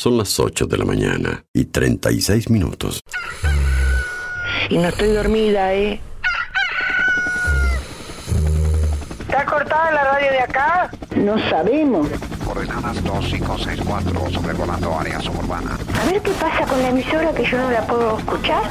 Son las 8 de la mañana y 36 minutos. Y no estoy dormida, ¿eh? ¿Está cortada la radio de acá? No sabemos. Coordenadas 2564, sobrevolando área suburbana. A ver qué pasa con la emisora que yo no la puedo escuchar.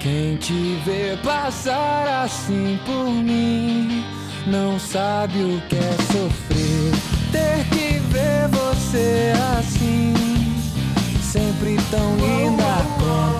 Quem te vê passar assim por mim não sabe o que é sofrer. Ter que ver você assim, sempre tão linda.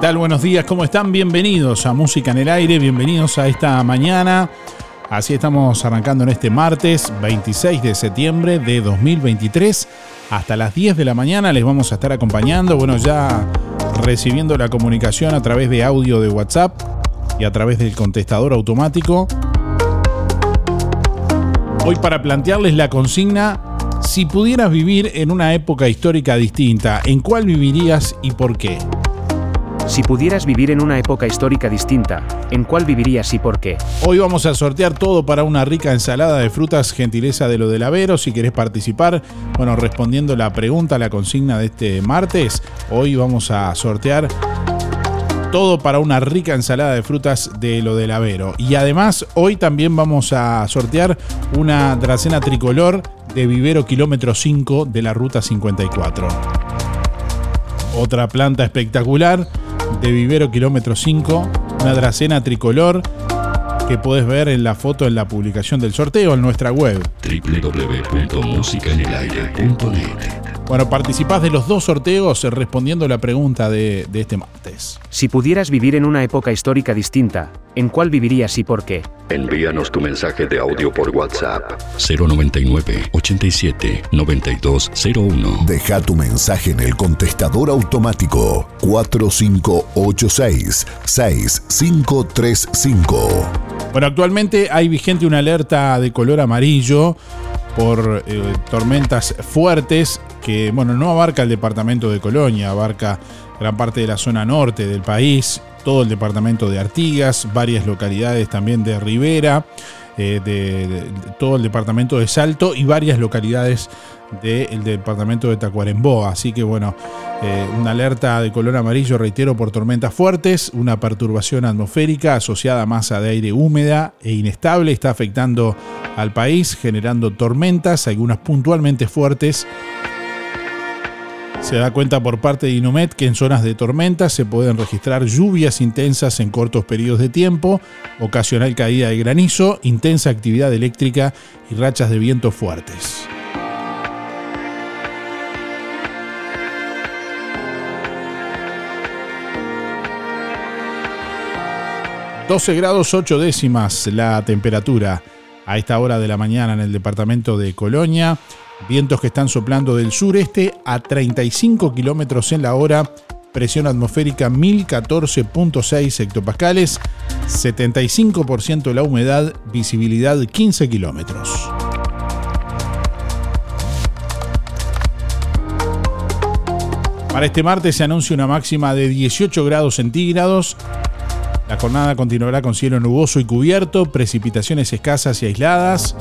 Tal? Buenos días, ¿cómo están? Bienvenidos a Música en el Aire, bienvenidos a esta mañana. Así estamos arrancando en este martes 26 de septiembre de 2023. Hasta las 10 de la mañana les vamos a estar acompañando. Bueno, ya recibiendo la comunicación a través de audio de WhatsApp y a través del contestador automático. Hoy para plantearles la consigna, si pudieras vivir en una época histórica distinta, ¿en cuál vivirías y por qué? Si pudieras vivir en una época histórica distinta, ¿en cuál vivirías y por qué? Hoy vamos a sortear todo para una rica ensalada de frutas, gentileza de lo del Avero. Si querés participar, bueno, respondiendo la pregunta, la consigna de este martes, hoy vamos a sortear todo para una rica ensalada de frutas de lo del Avero. Y además, hoy también vamos a sortear una dracena tricolor de vivero kilómetro 5 de la ruta 54. Otra planta espectacular de Vivero Kilómetro 5, una dracena tricolor que puedes ver en la foto en la publicación del sorteo en nuestra web Bueno, participás de los dos sorteos respondiendo la pregunta de, de este martes. Si pudieras vivir en una época histórica distinta, ¿en cuál vivirías y por qué? Envíanos tu mensaje de audio por WhatsApp 099 87 9201. Deja tu mensaje en el contestador automático 4586 6535. Bueno, actualmente hay vigente una alerta de color amarillo por eh, tormentas fuertes que, bueno, no abarca el departamento de Colonia, abarca gran parte de la zona norte del país, todo el departamento de Artigas, varias localidades también de Rivera, eh, de, de- de todo el departamento de Salto y varias localidades del departamento de Tacuarembó. Así que bueno, eh, una alerta de color amarillo, reitero, por tormentas fuertes, una perturbación atmosférica asociada a masa de aire húmeda e inestable está afectando al país, generando tormentas, algunas puntualmente fuertes. Se da cuenta por parte de Inumet que en zonas de tormenta se pueden registrar lluvias intensas en cortos periodos de tiempo, ocasional caída de granizo, intensa actividad eléctrica y rachas de viento fuertes. ...12 grados 8 décimas la temperatura a esta hora de la mañana en el departamento de Colonia. Vientos que están soplando del sureste a 35 kilómetros en la hora. Presión atmosférica 1014.6 hectopascales. 75% la humedad. Visibilidad 15 kilómetros. Para este martes se anuncia una máxima de 18 grados centígrados. La jornada continuará con cielo nuboso y cubierto, precipitaciones escasas y aisladas.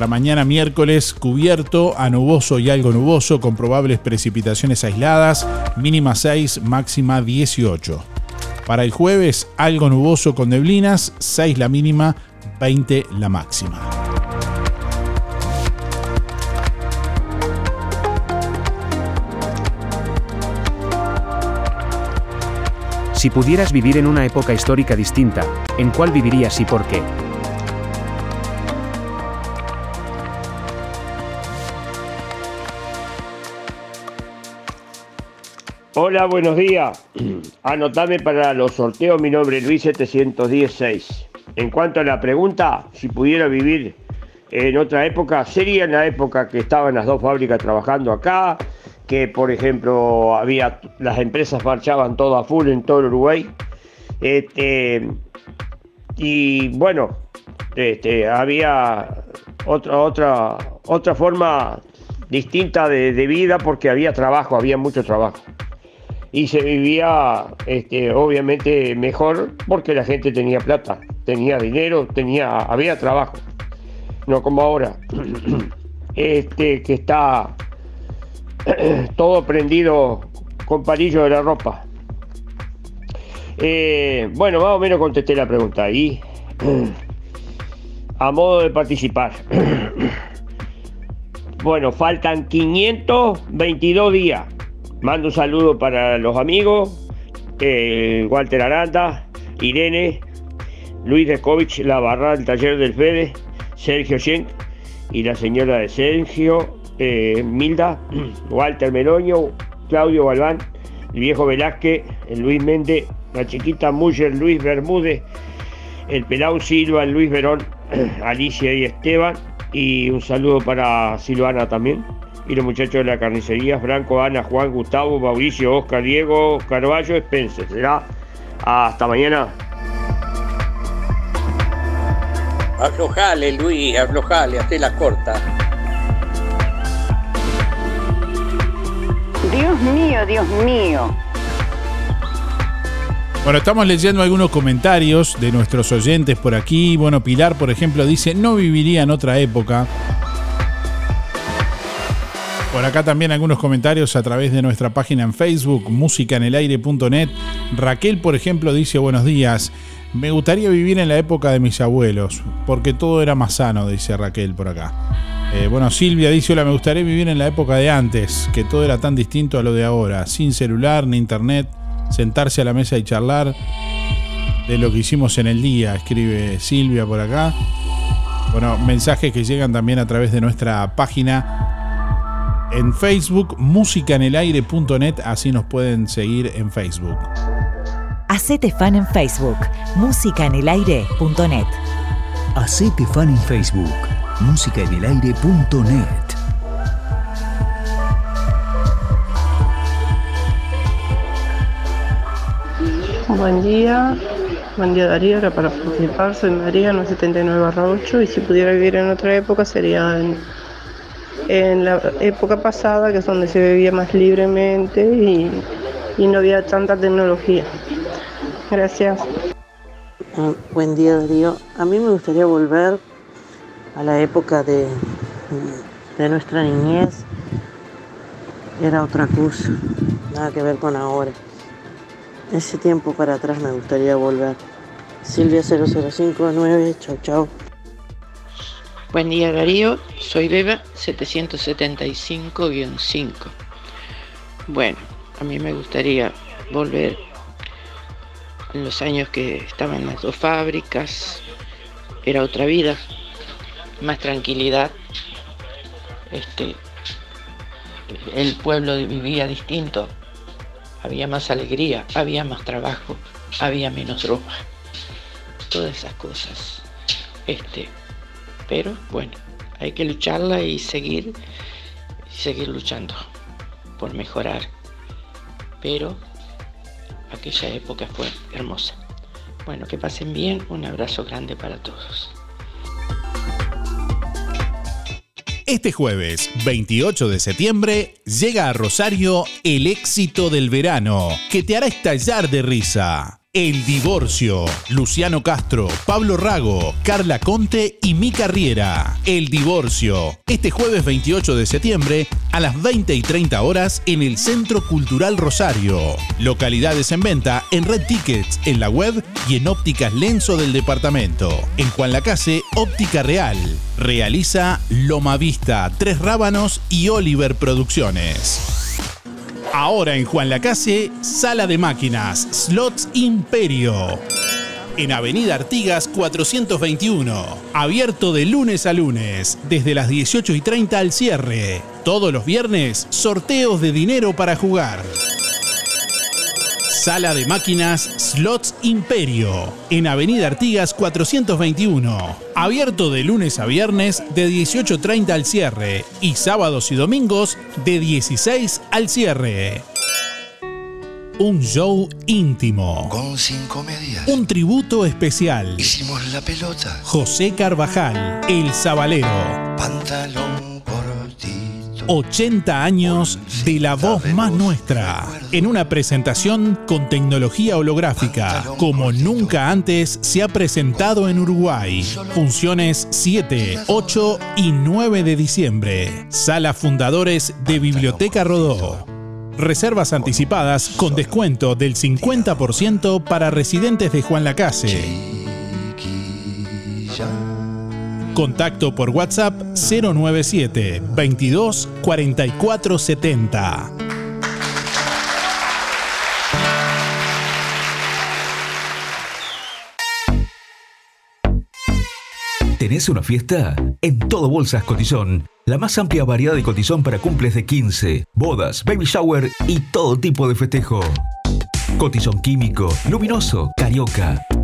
Para mañana miércoles, cubierto a nuboso y algo nuboso, con probables precipitaciones aisladas, mínima 6, máxima 18. Para el jueves, algo nuboso con neblinas, 6 la mínima, 20 la máxima. Si pudieras vivir en una época histórica distinta, ¿en cuál vivirías y por qué? Hola, buenos días. Anotame para los sorteos, mi nombre es Luis 716. En cuanto a la pregunta, si pudiera vivir en otra época, sería en la época que estaban las dos fábricas trabajando acá, que por ejemplo había las empresas marchaban todo a full en todo Uruguay. Este, y bueno, este, había otra, otra, otra forma distinta de vida porque había trabajo, había mucho trabajo y se vivía este, obviamente mejor porque la gente tenía plata, tenía dinero, tenía, había trabajo. No como ahora, este, que está todo prendido con palillo de la ropa. Eh, bueno, más o menos contesté la pregunta y a modo de participar. bueno, faltan 522 días. Mando un saludo para los amigos, eh, Walter Aranda, Irene, Luis Descovich, la barra del taller del Fede, Sergio Schenk y la señora de Sergio, eh, Milda, Walter Meroño, Claudio Galván, el viejo Velázquez, el Luis Méndez, la chiquita Muller, Luis Bermúdez, el Pelau Silva, el Luis Verón, Alicia y Esteban, y un saludo para Silvana también. Y los muchachos de la carnicería, Franco, Ana, Juan, Gustavo, Mauricio, Oscar, Diego, Carballo, Spencer. Será hasta mañana. Aflojale, Luis, aflojale, hazte la corta. Dios mío, Dios mío. Bueno, estamos leyendo algunos comentarios de nuestros oyentes por aquí. Bueno, Pilar, por ejemplo, dice, no viviría en otra época. Por acá también algunos comentarios a través de nuestra página en Facebook, musicanelaire.net. Raquel, por ejemplo, dice, buenos días. Me gustaría vivir en la época de mis abuelos, porque todo era más sano, dice Raquel por acá. Eh, bueno, Silvia dice, hola, me gustaría vivir en la época de antes, que todo era tan distinto a lo de ahora, sin celular ni internet, sentarse a la mesa y charlar de lo que hicimos en el día, escribe Silvia por acá. Bueno, mensajes que llegan también a través de nuestra página en Facebook, musicanelaire.net, así nos pueden seguir en Facebook. Hacete fan en Facebook, musicaenelaire.net. Hacete fan en Facebook, musicaenelaire.net. Buen día, buen día Darío, era para participar, soy María, 979 8 y si pudiera vivir en otra época sería en, en la época pasada, que es donde se vivía más libremente y, y no había tanta tecnología. Gracias. Ah, buen día Darío, a mí me gustaría volver a la época de, de nuestra niñez, era otra cosa, nada que ver con ahora. Ese tiempo para atrás me gustaría volver. Silvia 0059, chau chau. Buen día Darío, soy Beba 775-5. Bueno, a mí me gustaría volver en los años que estaban las dos fábricas, era otra vida, más tranquilidad. Este, el pueblo vivía distinto, había más alegría, había más trabajo, había menos droga. Todas esas cosas. Este, pero bueno, hay que lucharla y seguir seguir luchando por mejorar. Pero aquella época fue hermosa. Bueno, que pasen bien, un abrazo grande para todos. Este jueves, 28 de septiembre, llega a Rosario el éxito del verano, que te hará estallar de risa. El divorcio. Luciano Castro, Pablo Rago, Carla Conte y Mica Riera. El divorcio. Este jueves 28 de septiembre a las 20 y 30 horas en el Centro Cultural Rosario. Localidades en venta en Red Tickets, en la web y en ópticas Lenzo del departamento. En Juan Lacase, Óptica Real. Realiza Loma Vista, Tres Rábanos y Oliver Producciones. Ahora en Juan Lacase, Sala de Máquinas, Slots Imperio. En Avenida Artigas 421. Abierto de lunes a lunes, desde las 18 y 30 al cierre. Todos los viernes, sorteos de dinero para jugar. Sala de Máquinas Slots Imperio, en Avenida Artigas 421. Abierto de lunes a viernes de 18.30 al cierre y sábados y domingos de 16 al cierre. Un show íntimo. Con cinco medias. Un tributo especial. Hicimos la pelota. José Carvajal, El Sabalero. Pantalón. 80 años de la voz más nuestra, en una presentación con tecnología holográfica, como nunca antes se ha presentado en Uruguay. Funciones 7, 8 y 9 de diciembre. Sala Fundadores de Biblioteca Rodó. Reservas anticipadas con descuento del 50% para residentes de Juan Lacase. Contacto por WhatsApp 097 22 44 70. ¿Tenés una fiesta? En Todo Bolsas Cotizón La más amplia variedad de cotizón para cumples de 15, bodas, baby shower y todo tipo de festejo. Cotizón químico, luminoso, carioca.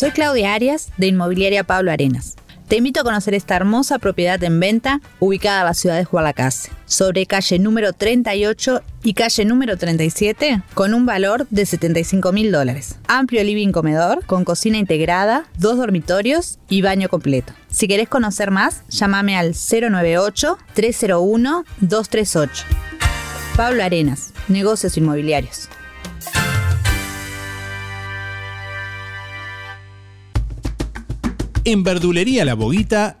Soy Claudia Arias de Inmobiliaria Pablo Arenas. Te invito a conocer esta hermosa propiedad en venta ubicada en la ciudad de Jualacase, sobre calle número 38 y calle número 37, con un valor de 75 mil dólares. Amplio living comedor, con cocina integrada, dos dormitorios y baño completo. Si querés conocer más, llámame al 098-301-238. Pablo Arenas, negocios inmobiliarios. En Verdulería La Boguita,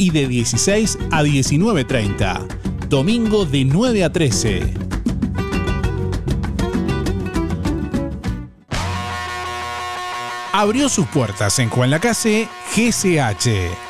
y de 16 a 19.30. Domingo de 9 a 13. Abrió sus puertas en Juan Lacase GCH.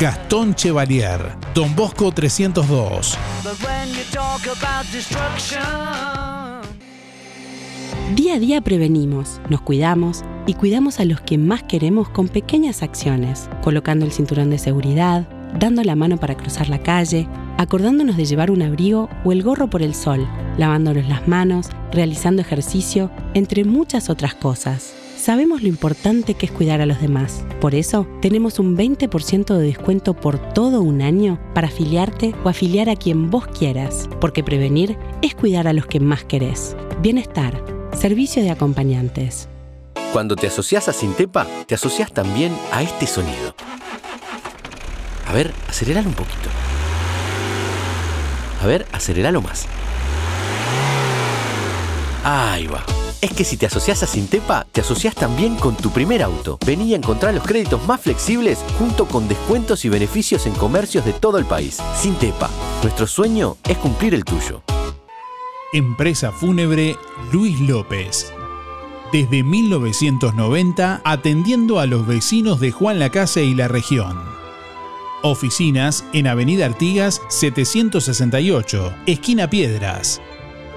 Gastón Chevalier, Don Bosco 302. Día a día prevenimos, nos cuidamos y cuidamos a los que más queremos con pequeñas acciones, colocando el cinturón de seguridad, dando la mano para cruzar la calle, acordándonos de llevar un abrigo o el gorro por el sol, lavándonos las manos, realizando ejercicio, entre muchas otras cosas. Sabemos lo importante que es cuidar a los demás. Por eso, tenemos un 20% de descuento por todo un año para afiliarte o afiliar a quien vos quieras, porque prevenir es cuidar a los que más querés. Bienestar, servicio de acompañantes. Cuando te asocias a Sintepa, te asocias también a este sonido. A ver, aceleralo un poquito. A ver, aceleralo más. Ahí va. Es que si te asocias a Sintepa, te asocias también con tu primer auto. Vení a encontrar los créditos más flexibles junto con descuentos y beneficios en comercios de todo el país. Sintepa, nuestro sueño es cumplir el tuyo. Empresa Fúnebre Luis López. Desde 1990 atendiendo a los vecinos de Juan Lacase y la región. Oficinas en Avenida Artigas 768, esquina Piedras.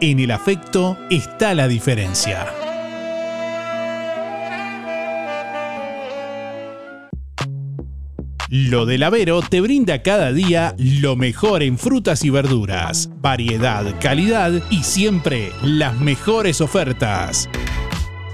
en el afecto está la diferencia. Lo del Avero te brinda cada día lo mejor en frutas y verduras, variedad, calidad y siempre las mejores ofertas.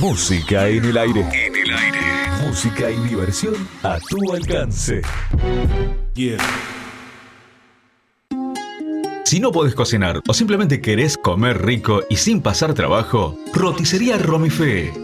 Música en el aire. En el aire. Música y diversión a tu alcance. Si no podés cocinar o simplemente querés comer rico y sin pasar trabajo, roticería Romifé.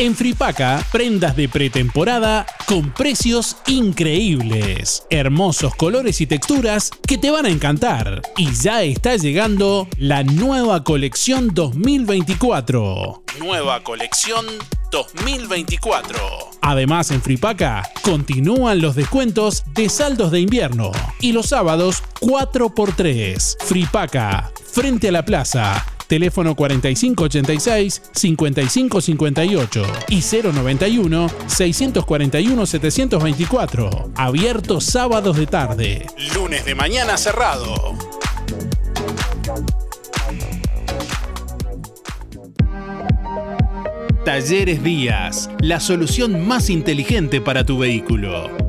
En Fripaca, prendas de pretemporada con precios increíbles. Hermosos colores y texturas que te van a encantar. Y ya está llegando la nueva colección 2024. Nueva colección 2024. Además, en Fripaca continúan los descuentos de saldos de invierno. Y los sábados 4x3. Fripaca, frente a la plaza teléfono 4586-5558 y 091-641-724. Abierto sábados de tarde. Lunes de mañana cerrado. Talleres Díaz, la solución más inteligente para tu vehículo.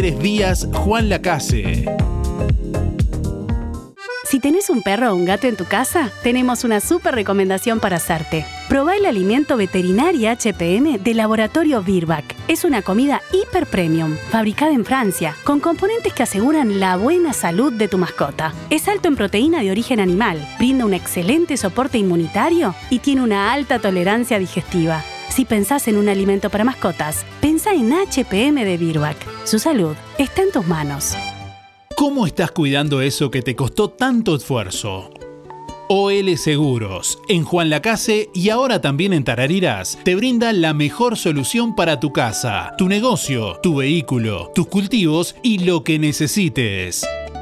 Díaz Juan Lacase. Si tenés un perro o un gato en tu casa, tenemos una súper recomendación para hacerte. Probá el alimento veterinario HPM de Laboratorio Virbac. Es una comida hiper premium, fabricada en Francia, con componentes que aseguran la buena salud de tu mascota. Es alto en proteína de origen animal, brinda un excelente soporte inmunitario y tiene una alta tolerancia digestiva. Si pensás en un alimento para mascotas, pensá en HPM de Virbac. Su salud está en tus manos. ¿Cómo estás cuidando eso que te costó tanto esfuerzo? OL Seguros, en Juan Lacase y ahora también en Tarariras, te brinda la mejor solución para tu casa, tu negocio, tu vehículo, tus cultivos y lo que necesites.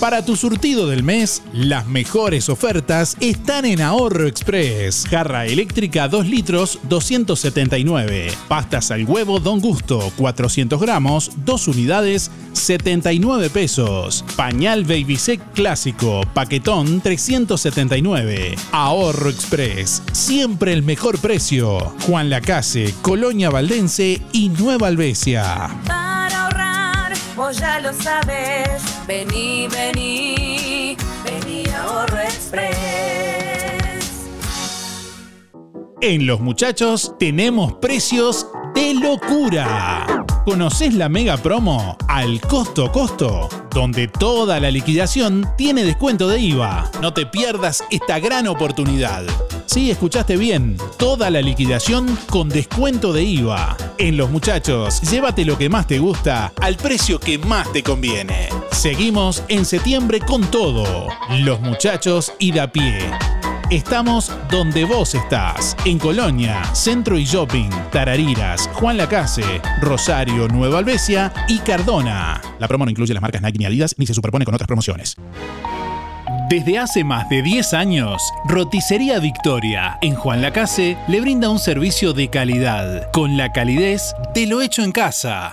Para tu surtido del mes, las mejores ofertas están en Ahorro Express. Jarra eléctrica 2 litros 279. Pastas al huevo Don Gusto 400 gramos, 2 unidades 79 pesos. Pañal Baby Sec clásico, paquetón 379. Ahorro Express, siempre el mejor precio. Juan Lacase, Colonia Valdense y Nueva Albesia. Vos ya lo sabes. Vení, vení, vení Ahorro Express. En Los Muchachos tenemos precios de locura. ¿Conoces la mega promo al costo costo? Donde toda la liquidación tiene descuento de IVA. No te pierdas esta gran oportunidad. Sí, escuchaste bien. Toda la liquidación con descuento de IVA. En Los Muchachos, llévate lo que más te gusta al precio que más te conviene. Seguimos en septiembre con todo. Los Muchachos y da pie. Estamos donde vos estás, en Colonia, Centro y Shopping, Tarariras, Juan Lacase, Rosario, Nueva Albesia y Cardona. La promo no incluye las marcas Nike ni Adidas ni se superpone con otras promociones. Desde hace más de 10 años, Roticería Victoria en Juan Lacase le brinda un servicio de calidad, con la calidez de lo hecho en casa.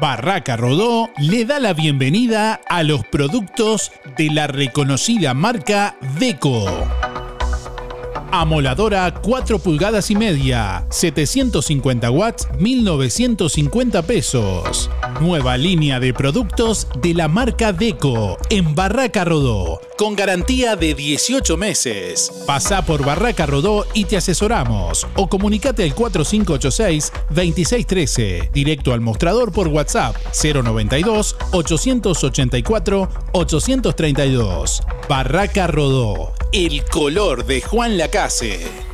Barraca Rodó le da la bienvenida a los productos de la reconocida marca Deco. Amoladora 4 pulgadas y media, 750 watts, 1950 pesos. Nueva línea de productos de la marca Deco en Barraca Rodó, con garantía de 18 meses. Pasa por Barraca Rodó y te asesoramos. O comunicate al 4586-2613, directo al mostrador por WhatsApp 092-884-832. Barraca Rodó, el color de Juan Lacase.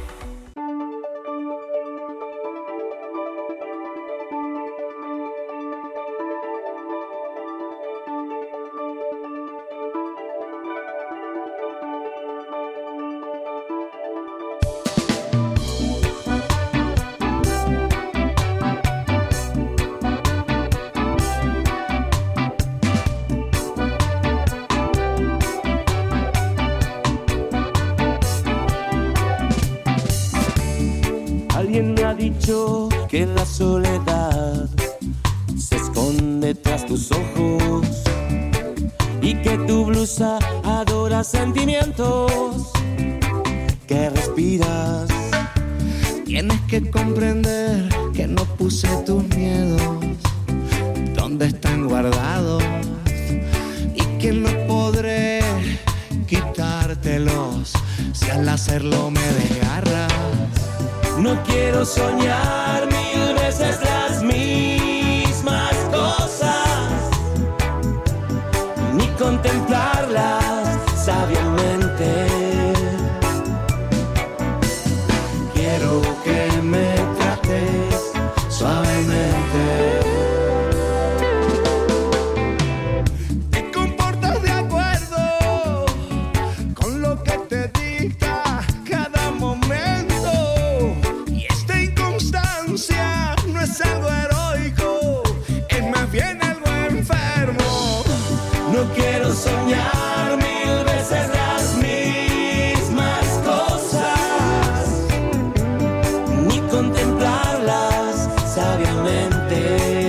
day.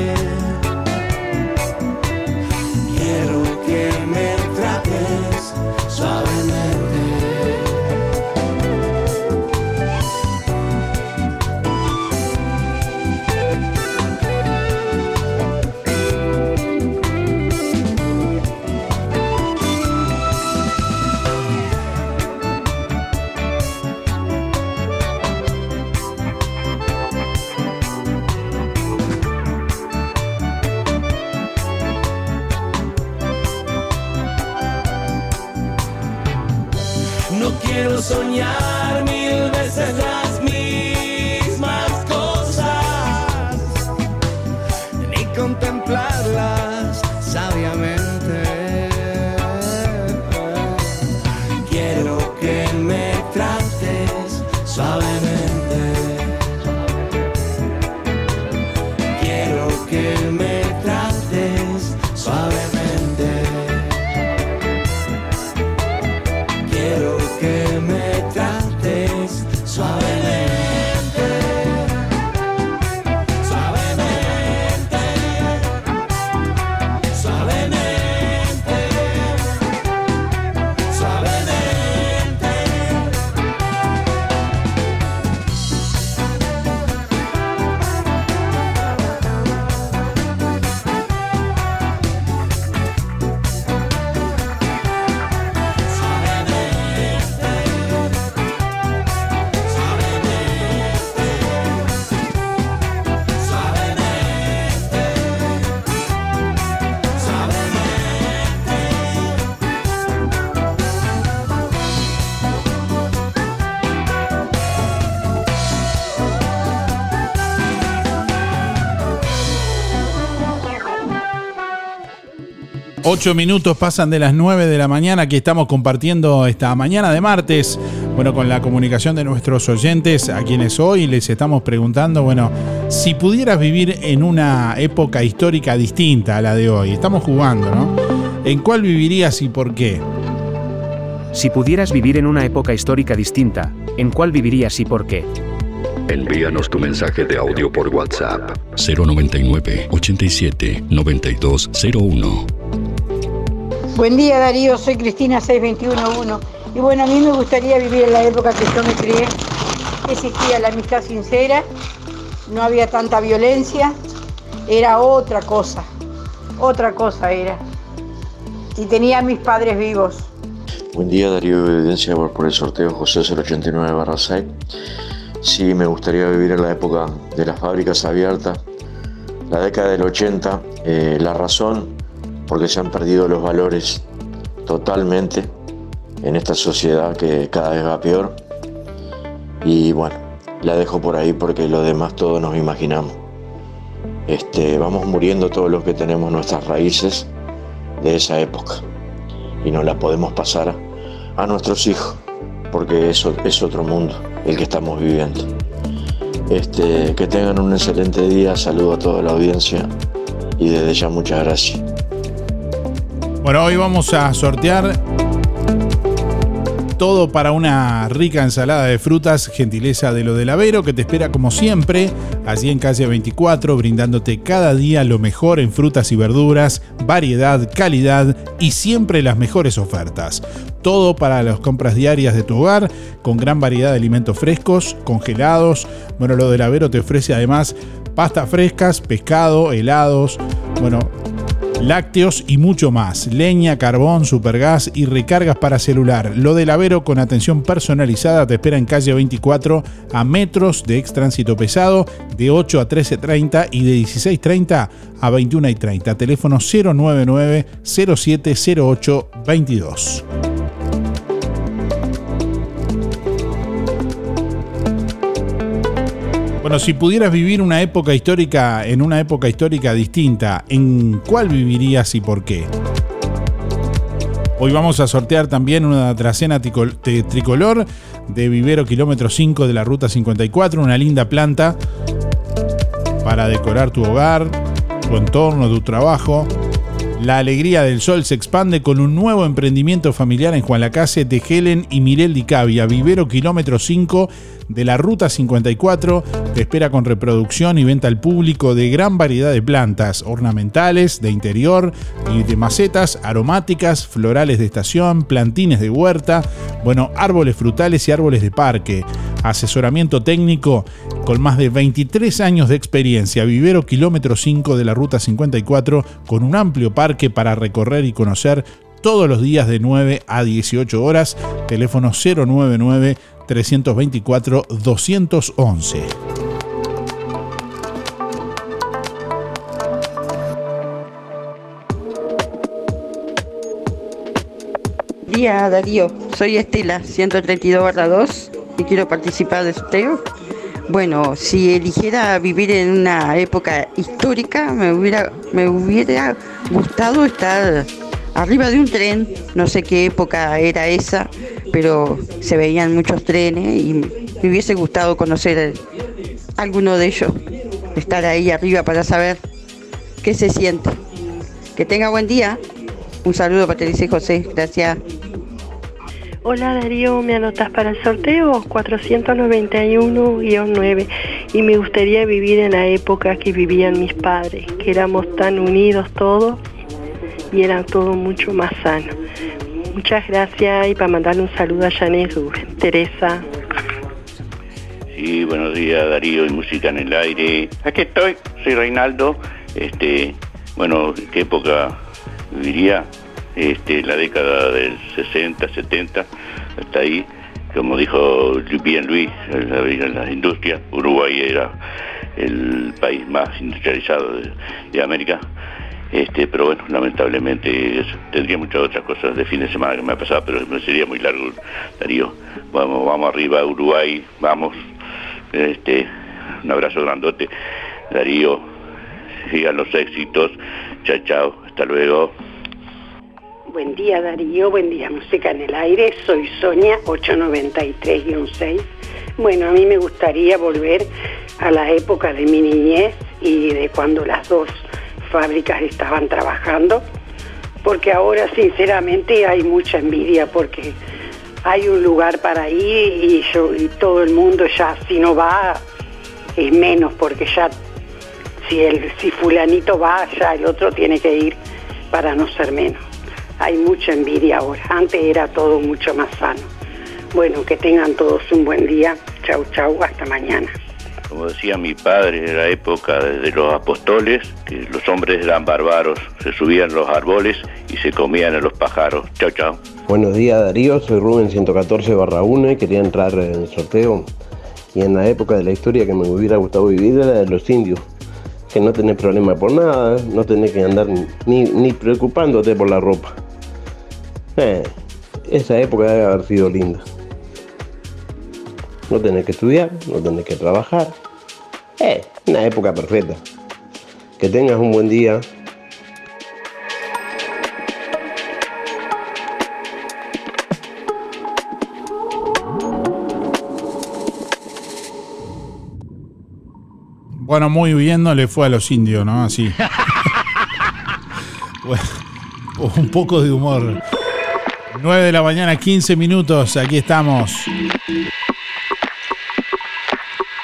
Soñar Ocho minutos pasan de las 9 de la mañana. Aquí estamos compartiendo esta mañana de martes. Bueno, con la comunicación de nuestros oyentes, a quienes hoy les estamos preguntando, bueno, si pudieras vivir en una época histórica distinta a la de hoy, estamos jugando, ¿no? ¿En cuál vivirías y por qué? Si pudieras vivir en una época histórica distinta, ¿en cuál vivirías y por qué? Envíanos tu mensaje de audio por WhatsApp 099 87 9201. Buen día Darío, soy Cristina 6211 y bueno, a mí me gustaría vivir en la época que yo me crié. Existía la amistad sincera, no había tanta violencia, era otra cosa, otra cosa era. Y tenía a mis padres vivos. Buen día Darío Evidencia por, el sorteo José 089 6. Sí, me gustaría vivir en la época de las fábricas abiertas, la década del 80. eh, la razón, porque se han perdido los valores totalmente en esta sociedad que cada vez va peor. Y bueno, la dejo por ahí porque lo demás todos nos imaginamos. Este, vamos muriendo todos los que tenemos nuestras raíces de esa época y no la podemos pasar a nuestros hijos porque eso es otro mundo el que estamos viviendo. Este, que tengan un excelente día, saludo a toda la audiencia y desde ya muchas gracias. Bueno, hoy vamos a sortear todo para una rica ensalada de frutas, gentileza de lo del Avero, que te espera como siempre, allí en calle 24, brindándote cada día lo mejor en frutas y verduras, variedad, calidad y siempre las mejores ofertas. Todo para las compras diarias de tu hogar, con gran variedad de alimentos frescos, congelados. Bueno, lo del Avero te ofrece además pastas frescas, pescado, helados. Bueno, lácteos y mucho más. Leña, carbón, supergas y recargas para celular. Lo del Avero con atención personalizada te espera en calle 24 a metros de ex tránsito pesado de 8 a 13.30 y de 16.30 a 21.30. Teléfono 099 0708 22. Bueno, si pudieras vivir una época histórica en una época histórica distinta, ¿en cuál vivirías y por qué? Hoy vamos a sortear también una tracena tricolor de vivero kilómetro 5 de la ruta 54, una linda planta para decorar tu hogar, tu entorno, tu trabajo. La alegría del sol se expande con un nuevo emprendimiento familiar en Juan Lacase de Helen y Mirel Di Cavia, vivero kilómetro 5 de la Ruta 54. Te espera con reproducción y venta al público de gran variedad de plantas ornamentales, de interior y de macetas, aromáticas, florales de estación, plantines de huerta, bueno, árboles frutales y árboles de parque. Asesoramiento técnico con más de 23 años de experiencia. Vivero kilómetro 5 de la Ruta 54 con un amplio parque para recorrer y conocer todos los días de 9 a 18 horas. Teléfono 099 324 211. Día Darío. Soy Estela, 132-2 y quiero participar del sorteo. Bueno, si eligiera vivir en una época histórica, me hubiera, me hubiera gustado estar arriba de un tren. No sé qué época era esa, pero se veían muchos trenes y me hubiese gustado conocer alguno de ellos. Estar ahí arriba para saber qué se siente. Que tenga buen día. Un saludo para Teresa y José. Gracias. Hola Darío, ¿me anotas para el sorteo? 491-9 y me gustaría vivir en la época que vivían mis padres, que éramos tan unidos todos y era todo mucho más sano. Muchas gracias y para mandarle un saludo a Janet. Teresa. Sí, buenos días Darío y Música en el Aire. Aquí estoy, soy Reinaldo. Este, bueno, ¿qué época viviría? Este, la década del 60, 70, hasta ahí. Como dijo bien Luis, la, la industria, Uruguay era el país más industrializado de, América. Este, pero bueno, lamentablemente tendría muchas otras cosas de fin de semana que me ha pasado, pero sería muy largo, Darío. Vamos, vamos arriba, Uruguay, vamos. Este, un abrazo grandote, Darío. Sigan los éxitos. Chao, chao. Hasta luego. Buen día Darío, buen día Música en el Aire, soy Sonia 893-6. Bueno, a mí me gustaría volver a la época de mi niñez y de cuando las dos fábricas estaban trabajando, porque ahora sinceramente hay mucha envidia porque hay un lugar para ir y, yo, y todo el mundo ya si no va es menos porque ya si el si fulanito va ya el otro tiene que ir para no ser menos. Hay mucha envidia ahora, antes era todo mucho más sano. Bueno, que tengan todos un buen día. Chau, chau, hasta mañana. Como decía mi padre, en la época de los apóstoles, que los hombres eran bárbaros, se subían a los árboles y se comían a los pájaros. Chao, chao. Buenos días Darío, soy Rubén 114 barra 1 y quería entrar en el sorteo. Y en la época de la historia que me hubiera gustado vivir era de los indios. Que no tenés problema por nada, no tenés que andar ni, ni preocupándote por la ropa. Eh, esa época debe haber sido linda. No tenés que estudiar, no tenés que trabajar. Eh, una época perfecta. Que tengas un buen día. Bueno, muy bien, no le fue a los indios, ¿no? Así. Bueno, un poco de humor. 9 de la mañana, 15 minutos, aquí estamos.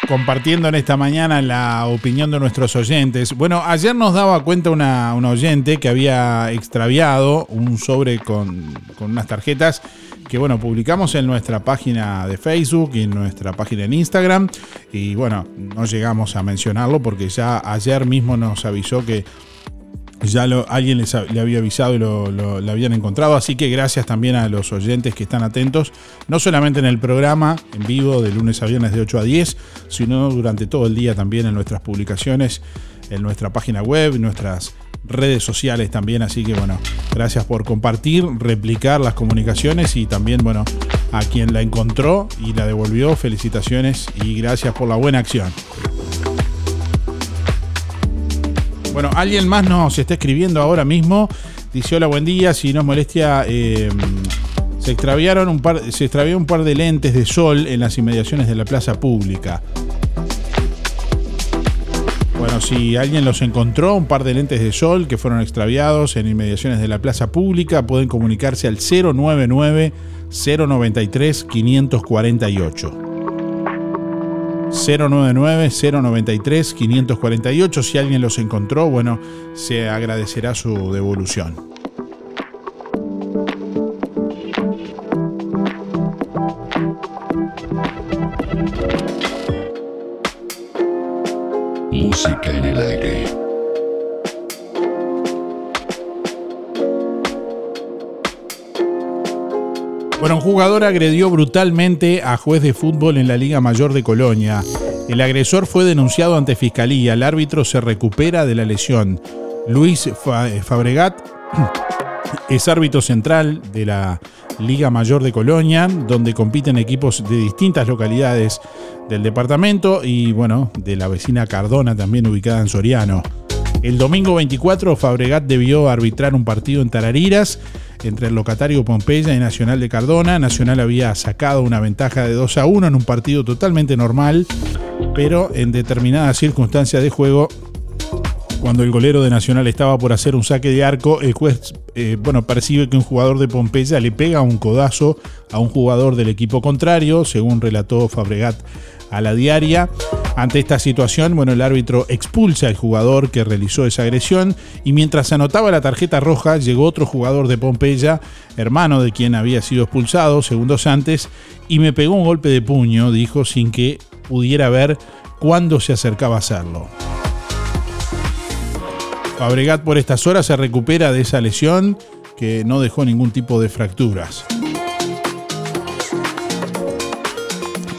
Compartiendo en esta mañana la opinión de nuestros oyentes. Bueno, ayer nos daba cuenta una, una oyente que había extraviado un sobre con, con unas tarjetas que bueno, publicamos en nuestra página de Facebook y en nuestra página en Instagram. Y bueno, no llegamos a mencionarlo porque ya ayer mismo nos avisó que ya lo- alguien les le había avisado y lo, lo- lo habían encontrado. Así que gracias también a los oyentes que están atentos, no solamente en el programa en vivo de lunes a viernes de 8 a 10, sino durante todo el día también en nuestras publicaciones, en nuestra página web, en nuestras redes sociales también. Así que bueno, gracias por compartir, replicar las comunicaciones y también, bueno, a quien la encontró y la devolvió, felicitaciones y gracias por la buena acción. Bueno, alguien más nos está escribiendo ahora mismo. Dice, hola, buen día. Si no es molestia, eh, se extraviaron un par, se extravió un par de lentes de sol en las inmediaciones de la plaza pública. Bueno, si alguien los encontró, un par de lentes de sol que fueron extraviados en inmediaciones de la plaza pública, pueden comunicarse al 099 093 548. 099-093-548. Si alguien los encontró, bueno, se agradecerá su devolución. Jugador agredió brutalmente a juez de fútbol en la Liga Mayor de Colonia. El agresor fue denunciado ante fiscalía. El árbitro se recupera de la lesión. Luis Fa- Fabregat Es árbitro central de la Liga Mayor de Colonia, donde compiten equipos de distintas localidades del departamento y bueno, de la vecina Cardona también ubicada en Soriano. El domingo 24 Fabregat debió arbitrar un partido en Tarariras entre el locatario Pompeya y Nacional de Cardona. Nacional había sacado una ventaja de 2 a 1 en un partido totalmente normal, pero en determinadas circunstancias de juego cuando el golero de Nacional estaba por hacer un saque de arco, el juez eh, bueno, percibe que un jugador de Pompeya le pega un codazo a un jugador del equipo contrario, según relató Fabregat a la diaria. Ante esta situación, bueno, el árbitro expulsa al jugador que realizó esa agresión y mientras anotaba la tarjeta roja llegó otro jugador de Pompeya, hermano de quien había sido expulsado segundos antes, y me pegó un golpe de puño, dijo, sin que pudiera ver cuándo se acercaba a hacerlo. Fabregat por estas horas se recupera de esa lesión que no dejó ningún tipo de fracturas.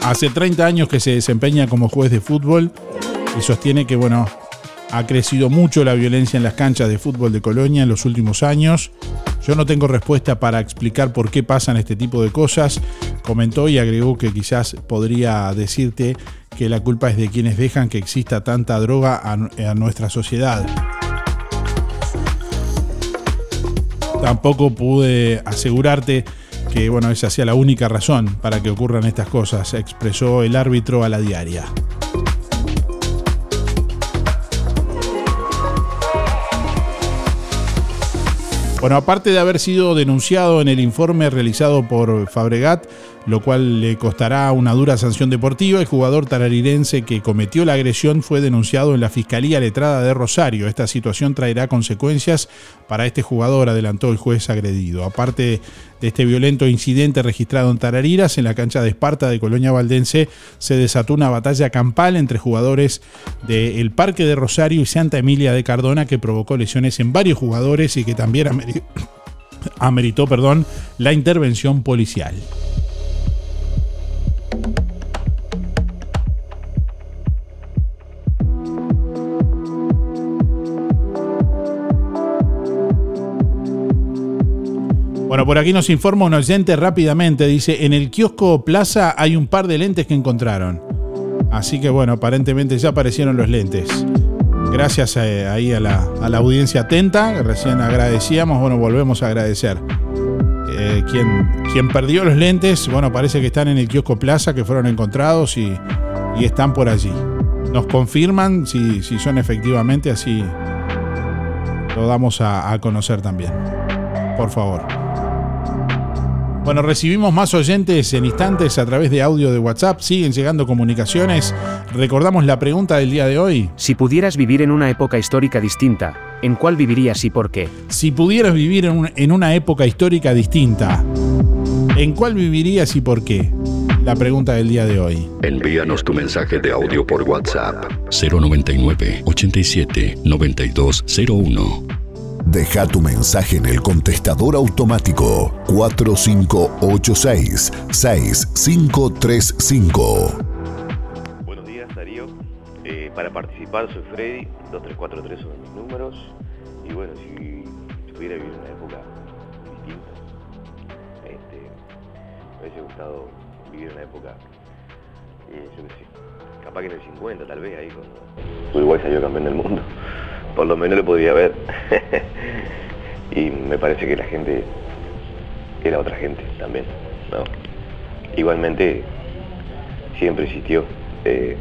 Hace 30 años que se desempeña como juez de fútbol y sostiene que, bueno, ha crecido mucho la violencia en las canchas de fútbol de Colonia en los últimos años. Yo no tengo respuesta para explicar por qué pasan este tipo de cosas. Comentó y agregó que quizás podría decirte que la culpa es de quienes dejan que exista tanta droga a, a nuestra sociedad. Tampoco pude asegurarte que bueno, esa sea la única razón para que ocurran estas cosas, expresó el árbitro a la diaria. Bueno, aparte de haber sido denunciado en el informe realizado por Fabregat, lo cual le costará una dura sanción deportiva, el jugador tararirense que cometió la agresión fue denunciado en la Fiscalía Letrada de Rosario. Esta situación traerá consecuencias para este jugador, adelantó el juez agredido. Aparte de este violento incidente registrado en Tarariras, en la cancha de Esparta de Colonia Valdense, se desató una batalla campal entre jugadores del Parque de Rosario y Santa Emilia de Cardona que provocó lesiones en varios jugadores y que también ameritó perdón, la intervención policial. Bueno, por aquí nos informa un oyente rápidamente. Dice, en el kiosco Plaza hay un par de lentes que encontraron. Así que bueno, aparentemente ya aparecieron los lentes. Gracias eh, ahí a la, a la audiencia atenta, recién agradecíamos, bueno, volvemos a agradecer. Eh, quien, perdió los lentes, bueno, parece que están en el kiosco Plaza, que fueron encontrados y, están por allí. Nos confirman si, son efectivamente así. Lo damos a conocer también. Por favor. Bueno, recibimos más oyentes en instantes a través de audio de WhatsApp. Siguen llegando comunicaciones. Recordamos la pregunta del día de hoy. Si pudieras vivir en una época histórica distinta, ¿en cuál vivirías y por qué? Si pudieras vivir en, un- en una época histórica distinta, ¿en cuál vivirías y por qué? La pregunta del día de hoy. Envíanos tu mensaje de audio por WhatsApp 099 87 9201. Deja tu mensaje en el contestador automático 4586-6535. Buenos días, Darío. Eh, para participar soy Freddy, 2343 son mis números. Y bueno, si pudiera vivir una época distinta, este, me hubiese gustado vivir una época, eh, yo qué sé, capaz que en el 50 tal vez, ahí cuando Uruguay salió campeón del mundo. Por lo menos lo podría ver. y me parece que la gente era otra gente también, ¿no? Igualmente, siempre existió, eh,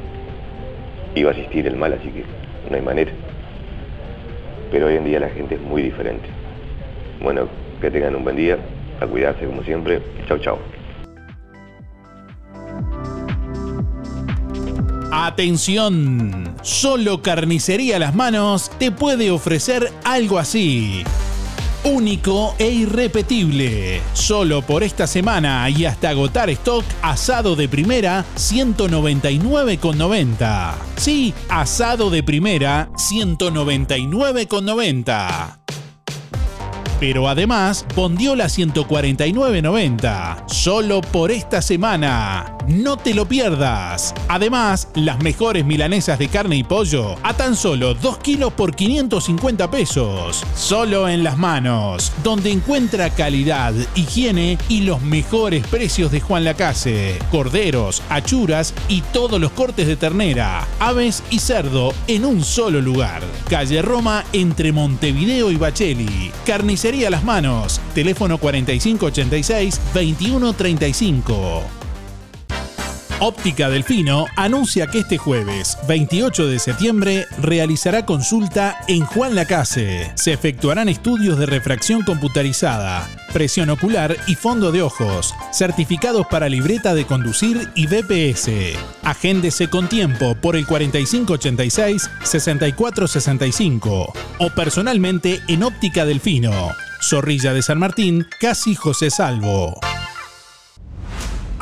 iba a existir el mal, así que no hay manera. Pero hoy en día la gente es muy diferente. Bueno, que tengan un buen día, a cuidarse como siempre. Chau, chau. Atención, solo Carnicería Las Manos te puede ofrecer algo así. Único e irrepetible. Solo por esta semana y hasta agotar stock, asado de primera 199,90. Sí, asado de primera 199,90. Pero además, Bondiola 149.90. Solo por esta semana. No te lo pierdas. Además, las mejores milanesas de carne y pollo a tan solo 2 kilos por 550 pesos. Solo en las manos, donde encuentra calidad, higiene y los mejores precios de Juan Lacase. Corderos, achuras y todos los cortes de ternera, aves y cerdo en un solo lugar. Calle Roma entre Montevideo y Bacheli. Carnicería Las Manos. Teléfono 4586-2135. Óptica Delfino anuncia que este jueves 28 de septiembre realizará consulta en Juan Lacase. Se efectuarán estudios de refracción computarizada, presión ocular y fondo de ojos, certificados para libreta de conducir y BPS. Agéndese con tiempo por el 4586-6465 o personalmente en Óptica Delfino. Zorrilla de San Martín, casi José Salvo.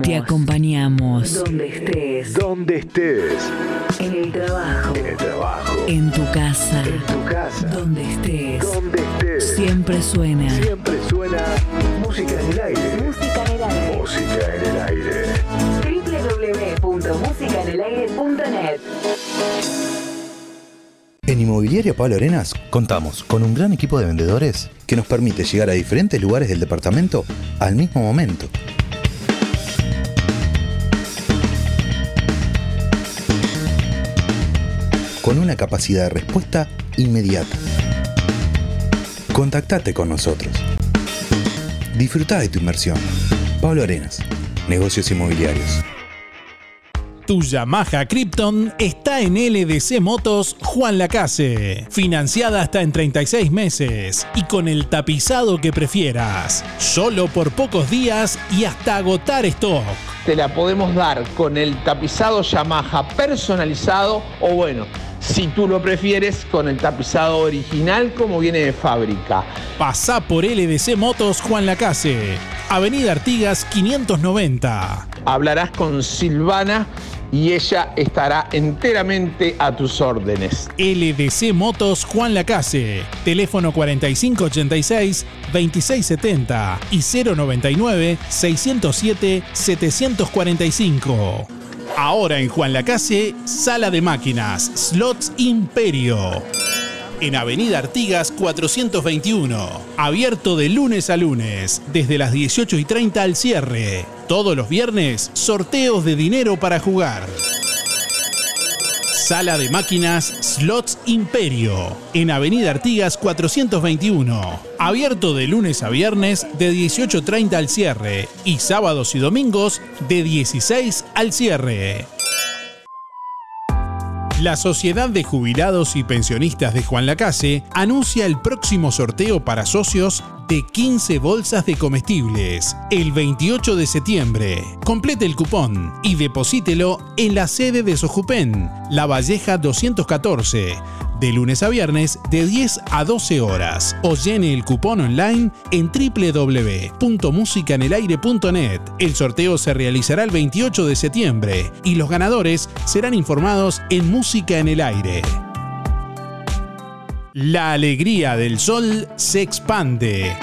Te acompañamos. Donde estés. Donde estés. En el trabajo. En el trabajo. En tu casa. En tu casa. Donde estés. Donde estés. Siempre suena. Siempre suena música en el aire. Música en el aire. Música en el aire. www.musicaenelaire.net En Inmobiliaria Pablo Arenas contamos con un gran equipo de vendedores que nos permite llegar a diferentes lugares del departamento al mismo momento. Con una capacidad de respuesta inmediata. Contactate con nosotros. Disfruta de tu inversión. Pablo Arenas, Negocios Inmobiliarios. Tu Yamaha Krypton está en LDC Motos Juan Lacase. Financiada hasta en 36 meses y con el tapizado que prefieras. Solo por pocos días y hasta agotar stock. Te la podemos dar con el tapizado Yamaha personalizado o bueno, si tú lo prefieres, con el tapizado original como viene de fábrica. Pasá por LDC Motos Juan Lacase. Avenida Artigas 590. Hablarás con Silvana y ella estará enteramente a tus órdenes. LDC Motos Juan Lacase. Teléfono 4586-2670 y 099-607-745. Ahora en Juan Lacase, Sala de Máquinas, Slots Imperio. En Avenida Artigas 421. Abierto de lunes a lunes, desde las 18 y 30 al cierre. Todos los viernes, sorteos de dinero para jugar. Sala de Máquinas Slots Imperio, en Avenida Artigas 421. Abierto de lunes a viernes de 18.30 al cierre y sábados y domingos de 16 al cierre. La Sociedad de Jubilados y Pensionistas de Juan Lacase anuncia el próximo sorteo para socios de 15 bolsas de comestibles el 28 de septiembre. Complete el cupón y deposítelo en la sede de Sojupen, La Valleja 214, de lunes a viernes de 10 a 12 horas o llene el cupón online en www.musicanelaire.net. El sorteo se realizará el 28 de septiembre y los ganadores serán informados en Música en el Aire. La alegría del sol se expande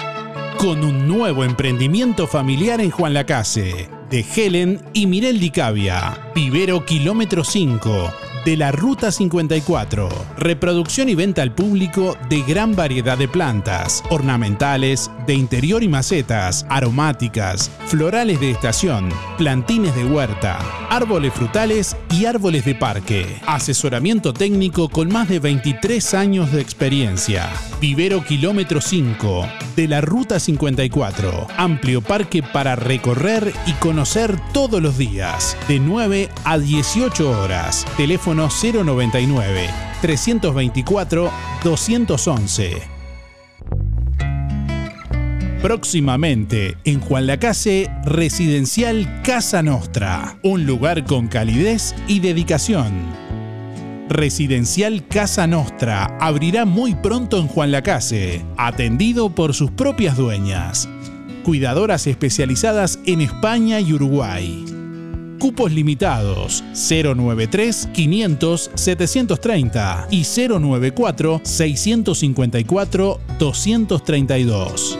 con un nuevo emprendimiento familiar en Juan Lacase de Helen y Mirel Di Cavia. Vivero Kilómetro 5 de la Ruta 54. Reproducción y venta al público de gran variedad de plantas, ornamentales, de interior y macetas, aromáticas, florales de estación, plantines de huerta, árboles frutales y árboles de parque. Asesoramiento técnico con más de 23 años de experiencia. Vivero Kilómetro 5 de la Ruta 54. Amplio parque para recorrer y conocer todos los días. De 9 a 18 horas. Teléfono 099 324 211. Próximamente en Juan Lacase, Residencial Casa Nostra, un lugar con calidez y dedicación. Residencial Casa Nostra abrirá muy pronto en Juan Lacase, atendido por sus propias dueñas, cuidadoras especializadas en España y Uruguay. Cupos limitados 093 500 730 y 094 654 232.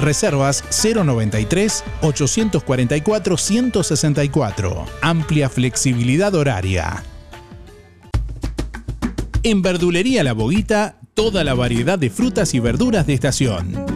reservas 093 844 164. Amplia flexibilidad horaria. En Verdulería La Boguita, toda la variedad de frutas y verduras de estación.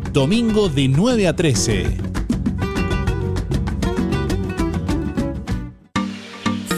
Domingo de 9 a 13.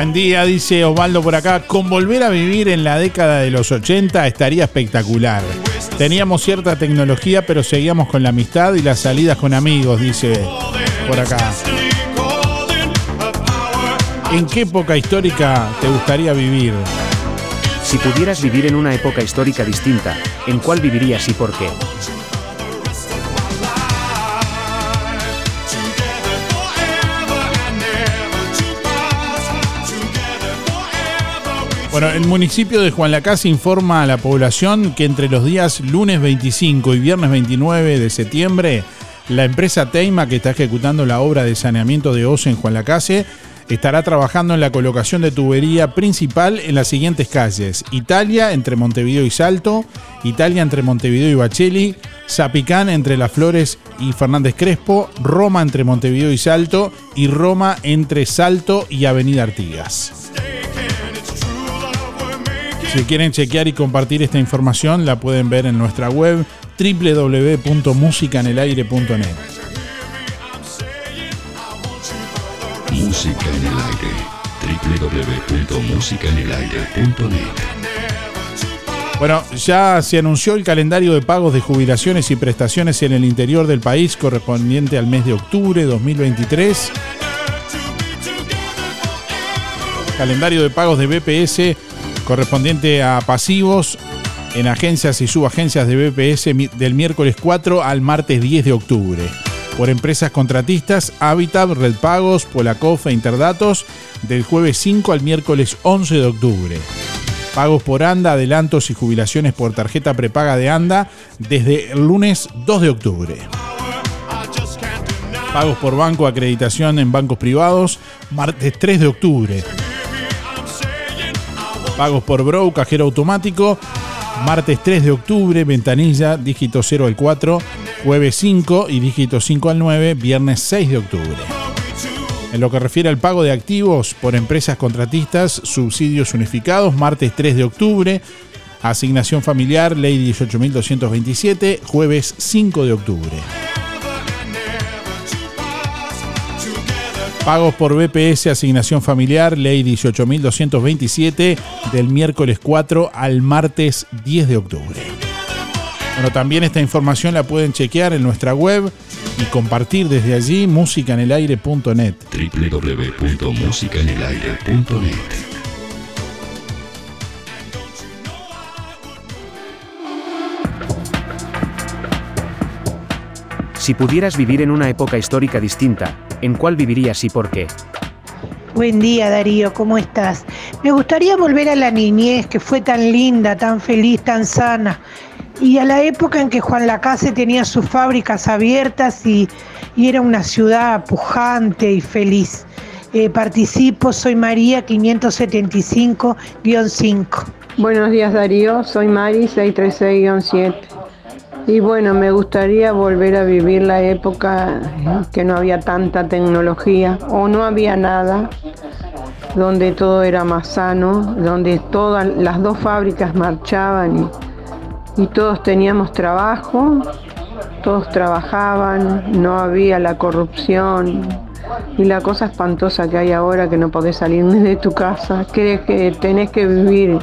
Buen día, dice Osvaldo por acá. Con volver a vivir en la década de los 80 estaría espectacular. Teníamos cierta tecnología, pero seguíamos con la amistad y las salidas con amigos, dice por acá. ¿En qué época histórica te gustaría vivir? Si pudieras vivir en una época histórica distinta, ¿en cuál vivirías y por qué? Bueno, el municipio de Juan Lacase informa a la población que entre los días lunes 25 y viernes 29 de septiembre, la empresa Teima, que está ejecutando la obra de saneamiento de OCE en Juan Lacase, estará trabajando en la colocación de tubería principal en las siguientes calles: Italia entre Montevideo y Salto, Italia entre Montevideo y Bacheli, Zapicán entre Las Flores y Fernández Crespo, Roma entre Montevideo y Salto. Y Roma entre Salto y Avenida Artigas. Si quieren chequear y compartir esta información, la pueden ver en nuestra web www.musicanelaire.net. Música en el aire. www.musicanelaire.net Bueno, ya se anunció el calendario de pagos de jubilaciones y prestaciones en el interior del país correspondiente al mes de octubre 2023. Calendario de pagos de BPS correspondiente a pasivos en agencias y subagencias de BPS del miércoles 4 al martes 10 de octubre. Por empresas contratistas, Habitat, Red Pagos, Polacof e Interdatos, del jueves 5 al miércoles 11 de octubre. Pagos por ANDA, adelantos y jubilaciones por tarjeta prepaga de ANDA desde el lunes 2 de octubre. Pagos por banco, acreditación en bancos privados, martes 3 de octubre. Pagos por Brow, cajero automático, martes 3 de octubre, ventanilla, dígito 0 al 4, jueves 5 y dígito 5 al 9, viernes 6 de octubre. En lo que refiere al pago de activos por empresas contratistas, subsidios unificados, martes 3 de octubre, asignación familiar, ley 18.227, jueves 5 de octubre. Pagos por BPS, asignación familiar, ley 18.227, del miércoles 4 al martes 10 de octubre. Bueno, también esta información la pueden chequear en nuestra web y compartir desde allí musicanelaire.net. www.musicanelaire.net Si pudieras vivir en una época histórica distinta, ¿en cuál vivirías y por qué? Buen día Darío, ¿cómo estás? Me gustaría volver a la niñez que fue tan linda, tan feliz, tan sana. Y a la época en que Juan Lacase tenía sus fábricas abiertas y, y era una ciudad pujante y feliz. Eh, participo, soy María 575-5. Buenos días Darío, soy Mari 636-7. Y bueno, me gustaría volver a vivir la época que no había tanta tecnología o no había nada, donde todo era más sano, donde todas las dos fábricas marchaban y, todos teníamos trabajo, todos trabajaban, no había la corrupción y la cosa espantosa que hay ahora que no podés salir ni de tu casa, que tenés que vivir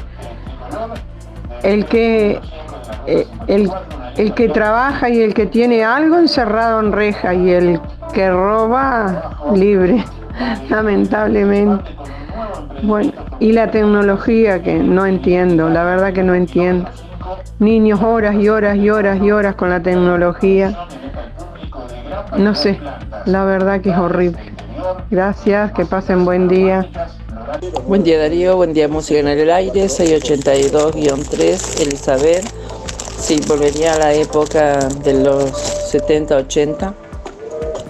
el que eh, el, el que trabaja y el que tiene algo encerrado en reja y el que roba libre, lamentablemente. Bueno, y la tecnología que no entiendo, la verdad que no entiendo. Niños horas y horas y horas y horas con la tecnología. No sé, la verdad que es horrible. Gracias, que pasen buen día. Buen día Darío, buen día Música en el Aire, 682-3, Elizabeth. Sí, volvería a la época de los 70-80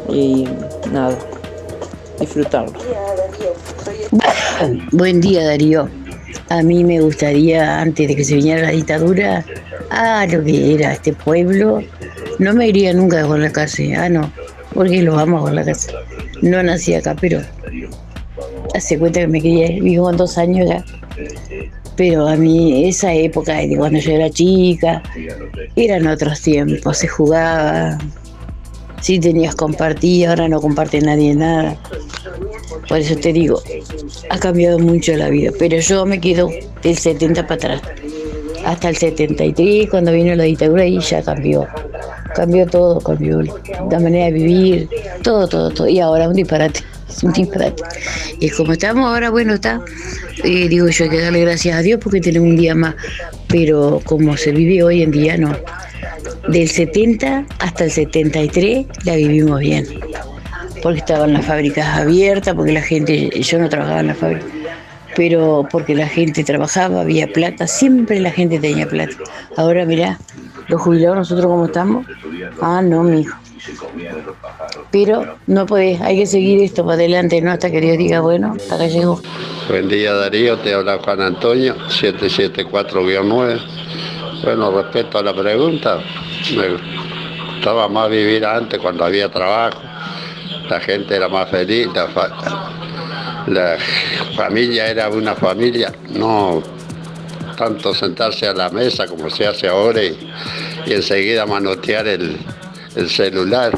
y nada, disfrutarlo. Buen día, Darío. A mí me gustaría, antes de que se viniera la dictadura, a lo que era este pueblo, no me iría nunca de Juan la Case. Ah, no, porque lo amo a Juan la Case. No nací acá, pero hace cuenta que me quería, vivo con dos años ya. Pero a mí, esa época de cuando yo era chica, eran otros tiempos, se jugaba, sí tenías compartir, ahora no comparte nadie nada. Por eso te digo, ha cambiado mucho la vida, pero yo me quedo del 70 para atrás. Hasta el 73, cuando vino la dictadura, y ya cambió. Cambió todo, cambió la manera de vivir, todo, todo, todo. Y ahora un disparate, Y como estamos ahora, bueno, está, eh, digo yo hay que darle gracias a Dios porque tenemos un día más. Pero como se vive hoy en día, no. Del 70 hasta el 73 la vivimos bien porque estaban las fábricas abiertas, porque la gente, yo no trabajaba en la fábrica, pero porque la gente trabajaba, había plata, siempre la gente tenía plata. Ahora mirá, los jubilados nosotros cómo estamos. Ah, no, mijo. Pero no podés, hay que seguir esto para adelante, ¿no? Hasta que Dios diga, bueno, hasta acá llegó. Buen día Darío, te habla Juan Antonio, 774-9. Bueno, respecto a la pregunta, me gustaba más vivir antes cuando había trabajo, la gente era más feliz, la, fa- la familia era una familia, no tanto sentarse a la mesa como se hace ahora y, enseguida manotear el celular.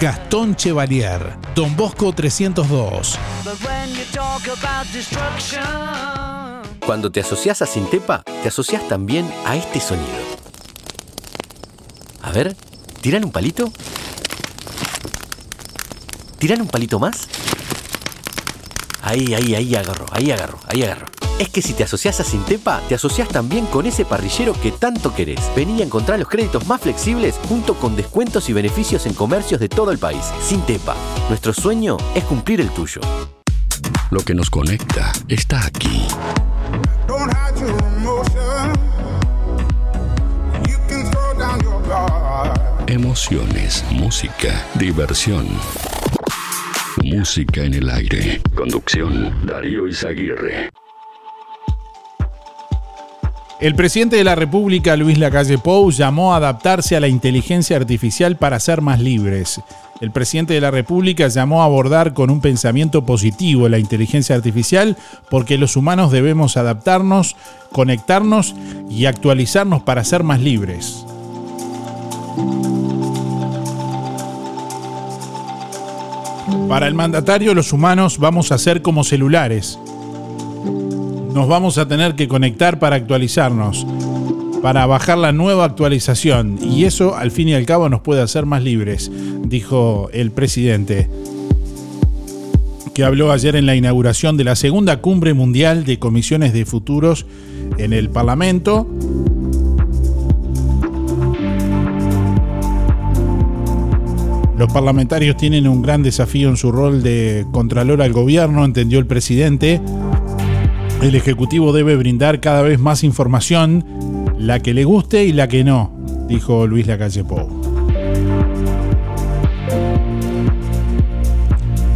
Gastón Chevalier, Don Bosco 302. Cuando te asocias a Sintepa, te asocias también a este sonido. A ver, ¿tiran un palito? ¿Tiran un palito más? Ahí, ahí, ahí agarro, ahí agarro, ahí agarro. Es que si te asocias a Sintepa, te asocias también con ese parrillero que tanto querés. Vení a encontrar los créditos más flexibles junto con descuentos y beneficios en comercios de todo el país. Sintepa, nuestro sueño es cumplir el tuyo. Lo que nos conecta está aquí. Emociones, música, diversión. Música en el aire. Conducción, Darío Izaguirre. El presidente de la República, Luis Lacalle Pou, llamó a adaptarse a la inteligencia artificial para ser más libres. El presidente de la República llamó a abordar con un pensamiento positivo la inteligencia artificial porque los humanos debemos adaptarnos, conectarnos y actualizarnos para ser más libres. Para el mandatario, los humanos vamos a ser como celulares. Nos vamos a tener que conectar para actualizarnos, para bajar la nueva actualización. Y eso, al fin y al cabo, nos puede hacer más libres, dijo el presidente que habló ayer en la inauguración de la segunda cumbre mundial de comisiones de futuros en el Parlamento. Los parlamentarios tienen un gran desafío en su rol de contralor al gobierno, entendió el presidente. El Ejecutivo debe brindar cada vez más información, la que le guste y la que no, dijo Luis Lacalle Pou.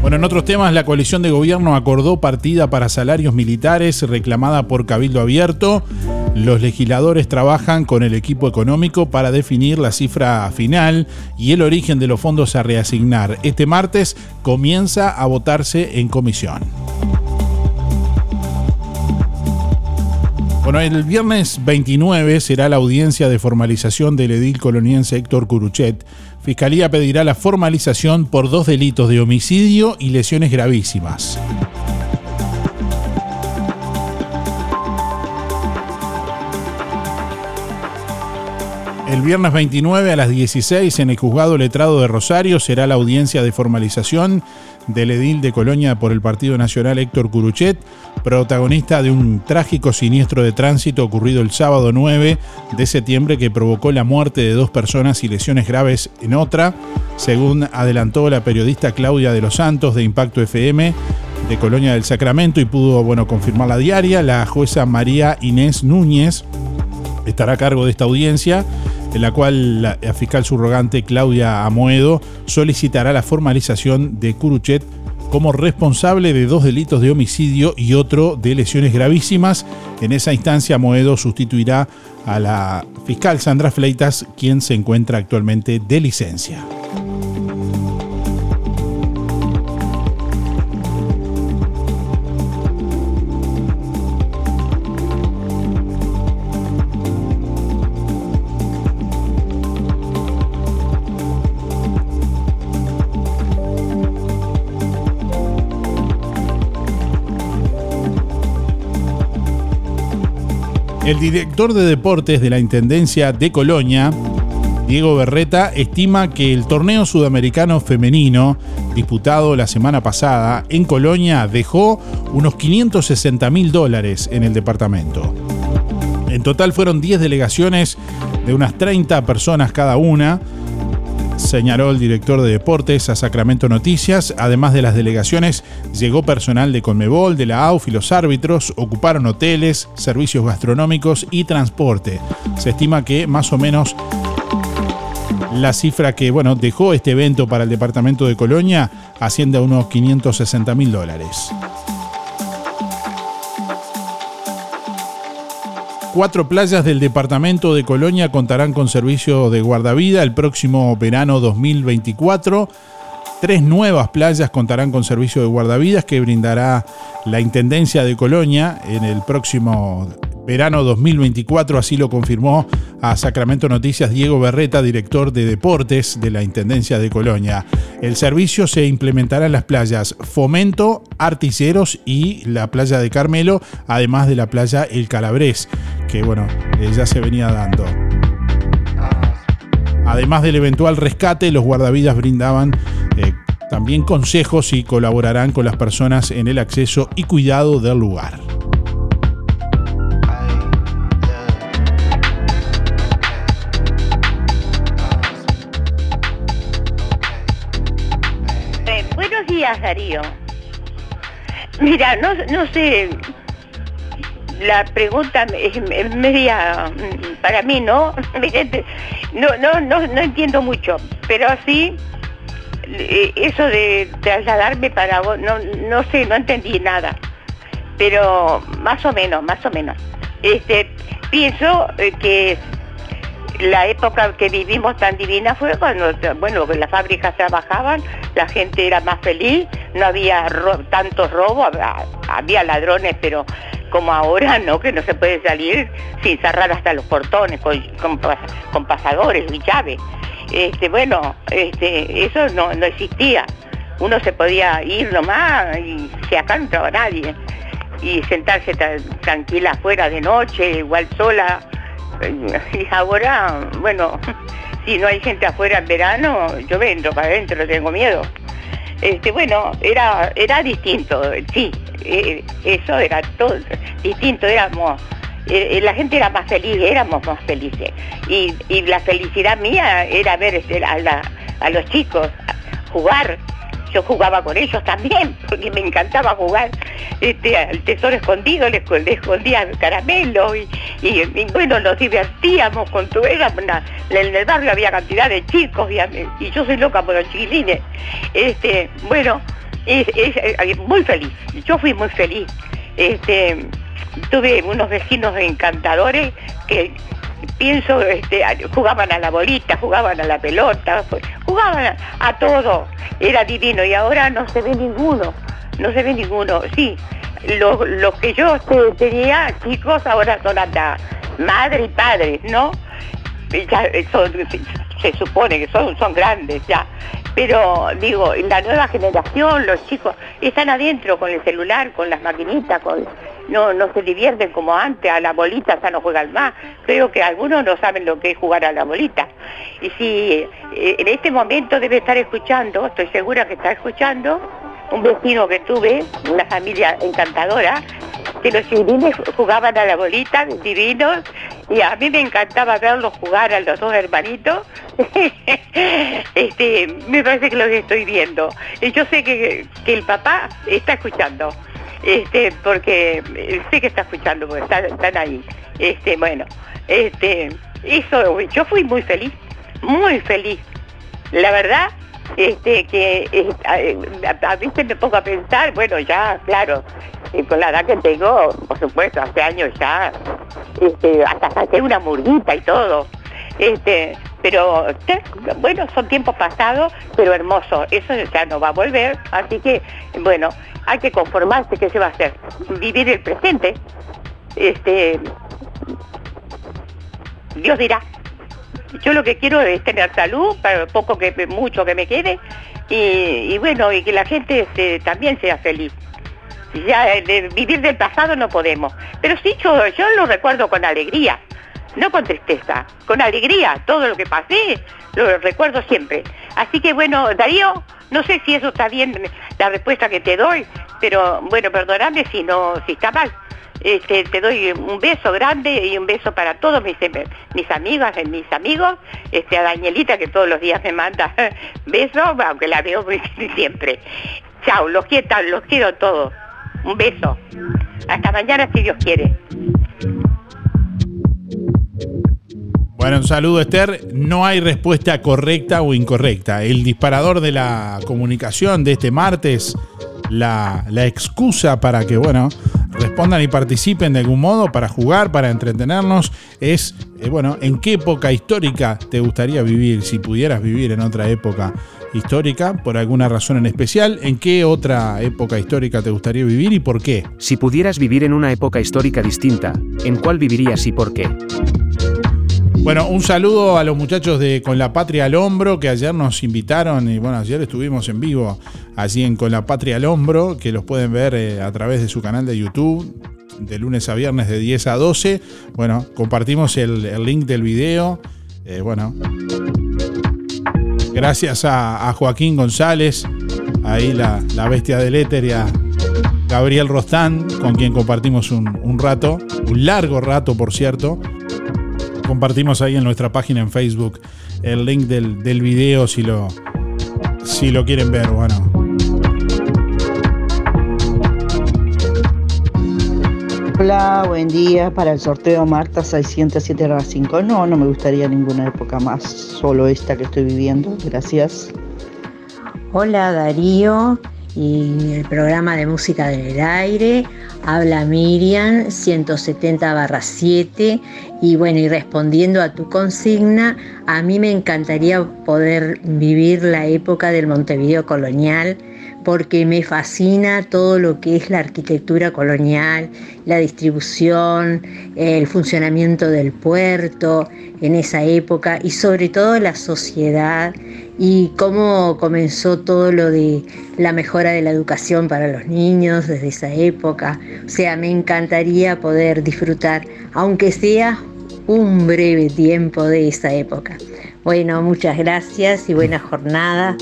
Bueno, en otros temas, la coalición de gobierno acordó partida para salarios militares reclamada por Cabildo Abierto. Los legisladores trabajan con el equipo económico para definir la cifra final y el origen de los fondos a reasignar. Este martes comienza a votarse en comisión. Bueno, el viernes 29 será la audiencia de formalización del edil coloniense Héctor Curuchet. Fiscalía pedirá la formalización por dos delitos de homicidio y lesiones gravísimas. El viernes 29 a las 16 en el juzgado letrado de Rosario será la audiencia de formalización del edil de Colonia por el Partido Nacional Héctor Curuchet, protagonista de un trágico siniestro de tránsito ocurrido el sábado 9 de septiembre que provocó la muerte de dos personas y lesiones graves en otra, según adelantó la periodista Claudia de los Santos de Impacto FM de Colonia del Sacramento y pudo bueno, confirmar la diaria. La jueza María Inés Núñez estará a cargo de esta audiencia en la cual la fiscal subrogante Claudia Amoedo solicitará la formalización de Curuchet como responsable de dos delitos de homicidio y otro de lesiones gravísimas. En esa instancia, Amoedo sustituirá a la fiscal Sandra Fleitas, quien se encuentra actualmente de licencia. El director de deportes de la Intendencia de Colonia, Diego Berreta, estima que el torneo sudamericano femenino, disputado la semana pasada en Colonia, dejó unos 560 mil dólares en el departamento. En total fueron 10 delegaciones de unas 30 personas cada una, señaló el director de deportes a Sacramento Noticias. Además de las delegaciones, llegó personal de Conmebol, de la AUF y los árbitros, ocuparon hoteles, servicios gastronómicos y transporte. Se estima que más o menos la cifra que bueno, dejó este evento para el departamento de Colonia asciende a unos 560 mil dólares. Cuatro playas del departamento de Colonia contarán con servicio de guardavida el próximo verano 2024. Tres nuevas playas contarán con servicio de guardavidas que brindará la Intendencia de Colonia en el próximo verano 2024, así lo confirmó a Sacramento Noticias Diego Berreta, director de deportes de la Intendencia de Colonia. El servicio se implementará en las playas Fomento, Articeros y la playa de Carmelo, además de la playa El Calabrés, que bueno, eh, ya se venía dando. Además del eventual rescate, los guardavidas brindaban eh, también consejos y colaborarán con las personas en el acceso y cuidado del lugar. Darío. Mira, no, no sé, la pregunta es media, mm, para mí, ¿no? No, no, no, no entiendo mucho, pero sí, eh, eso de trasladarme para vos, no, no sé, no entendí nada, pero más o menos, más o menos. Este, pienso eh, que la época que vivimos tan divina fue cuando, bueno, las fábricas trabajaban, la gente era más feliz, no había tantos robos, había, ladrones, pero como ahora, ¿no? Que no se puede salir sin cerrar hasta los portones, con, pasadores y llaves. Este, bueno, este, eso no, no existía. uno se podía ir nomás y si acá no entraba nadie. Y sentarse tranquila afuera de noche, igual sola. Y ahora, bueno, si no hay gente afuera en verano, yo entro para adentro, tengo miedo. Este, bueno, era, era distinto, sí, eh, eso era todo distinto, éramos, eh, la gente era más feliz, éramos más felices. Y, la felicidad mía era ver este, a los chicos jugar, yo jugaba con ellos también, porque me encantaba jugar este, al tesoro escondido, les, escondía caramelo y, bueno, nos divertíamos con tu era, en el barrio había cantidad de chicos y, yo soy loca por los chiquilines. Este, bueno, es, muy feliz, yo fui muy feliz. Este, tuve unos vecinos encantadores que pienso, este, jugaban a la bolita, jugaban a la pelota, jugaban a, todo, era divino y ahora no se ve ninguno, no se ve ninguno, sí, los, que yo tenía chicos ahora son hasta madre y padre, ¿no? Ya se supone que son, son grandes ya, pero digo, la nueva generación, los chicos, están adentro con el celular, con las maquinitas, con no, no se divierten como antes, a la bolita ya no juegan más. Creo que algunos no saben lo que es jugar a la bolita. Y si eh, en este momento debe estar escuchando, estoy segura que está escuchando, un vecino que tuve, una familia encantadora, que los chiquilines jugaban a la bolita, divinos, y a mí me encantaba verlos jugar a los dos hermanitos. este, me parece que los estoy viendo. Y yo sé que, que el papá está escuchando este, porque eh, sé que está escuchando, porque están, ahí. Este, bueno, este, eso, yo fui muy feliz, muy feliz. La verdad, este, que eh, a, veces me pongo a pensar, bueno, ya, claro, eh, con la edad que tengo, por supuesto, hace años ya, este, hasta saqué una murguita y todo. Este, pero bueno, son tiempos pasados, pero hermosos, eso ya no va a volver, así que bueno, hay que conformarse, ¿qué se va a hacer? Vivir el presente. Este, Dios dirá. Yo lo que quiero es tener salud, para poco que mucho que me quede, y, bueno, y que la gente este, también sea feliz. Ya vivir del pasado no podemos, pero sí yo lo recuerdo con alegría, no con tristeza, con alegría, todo lo que pasé, lo recuerdo siempre. Así que bueno, Darío, no sé si eso está bien la respuesta que te doy, pero bueno, perdóname si no, si está mal. Este, te doy un beso grande y un beso para todos mis, mis amigas, mis amigos, este, a Danielita que todos los días me manda besos, aunque la veo siempre. Chao, los quiero, los quiero todos. Un beso. Hasta mañana si Dios quiere. Bueno, un saludo Esther. No hay respuesta correcta o incorrecta. El disparador de la comunicación de este martes, la, excusa para que, bueno, respondan y participen de algún modo para jugar, para entretenernos, es, eh, bueno, ¿en qué época histórica te gustaría vivir? Si pudieras vivir en otra época histórica, por alguna razón en especial, ¿en qué otra época histórica te gustaría vivir y por qué? Si pudieras vivir en una época histórica distinta, ¿en cuál vivirías y por qué? Bueno, un saludo a los muchachos de Con la Patria al Hombro que ayer nos invitaron y bueno, ayer estuvimos en vivo allí en Con la Patria al Hombro, que los pueden ver eh, a través de su canal de YouTube de lunes a viernes de 10 a 12. Bueno, compartimos el, link del video. Eh, bueno, gracias a, Joaquín González, ahí la, bestia del éter y a Gabriel Rostán, con quien compartimos un, un rato, un largo rato por cierto compartimos ahí en nuestra página en Facebook el link del, del video si lo, si lo quieren ver. Bueno. Hola, buen día. Para el sorteo Marta 607 5. No, no me gustaría ninguna época más, solo esta que estoy viviendo. Gracias. Hola Darío y el programa de música del aire. Habla Miriam 170 7 y bueno, y respondiendo a tu consigna, a mí me encantaría poder vivir la época del Montevideo colonial porque me fascina todo lo que es la arquitectura colonial, la distribución, el funcionamiento del puerto en esa época y sobre todo la sociedad y cómo comenzó todo lo de la mejora de la educación para los niños desde esa época. O sea, me encantaría poder disfrutar, aunque sea un breve tiempo de esa época. Bueno, muchas gracias y buena jornada.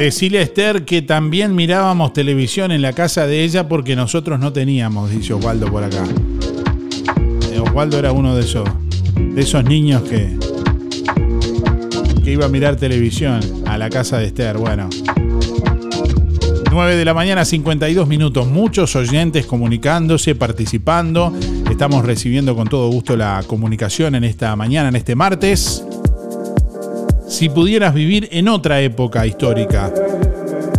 Decirle a Esther que también mirábamos televisión en la casa de ella porque nosotros no teníamos, dice Osvaldo por acá. Eh, Osvaldo era uno de esos, de esos niños que, que iba a mirar televisión a la casa de Esther. Bueno. 9 de la mañana, 52 minutos. Muchos oyentes comunicándose, participando. Estamos recibiendo con todo gusto la comunicación en esta mañana, en este martes. Si pudieras vivir en otra época histórica,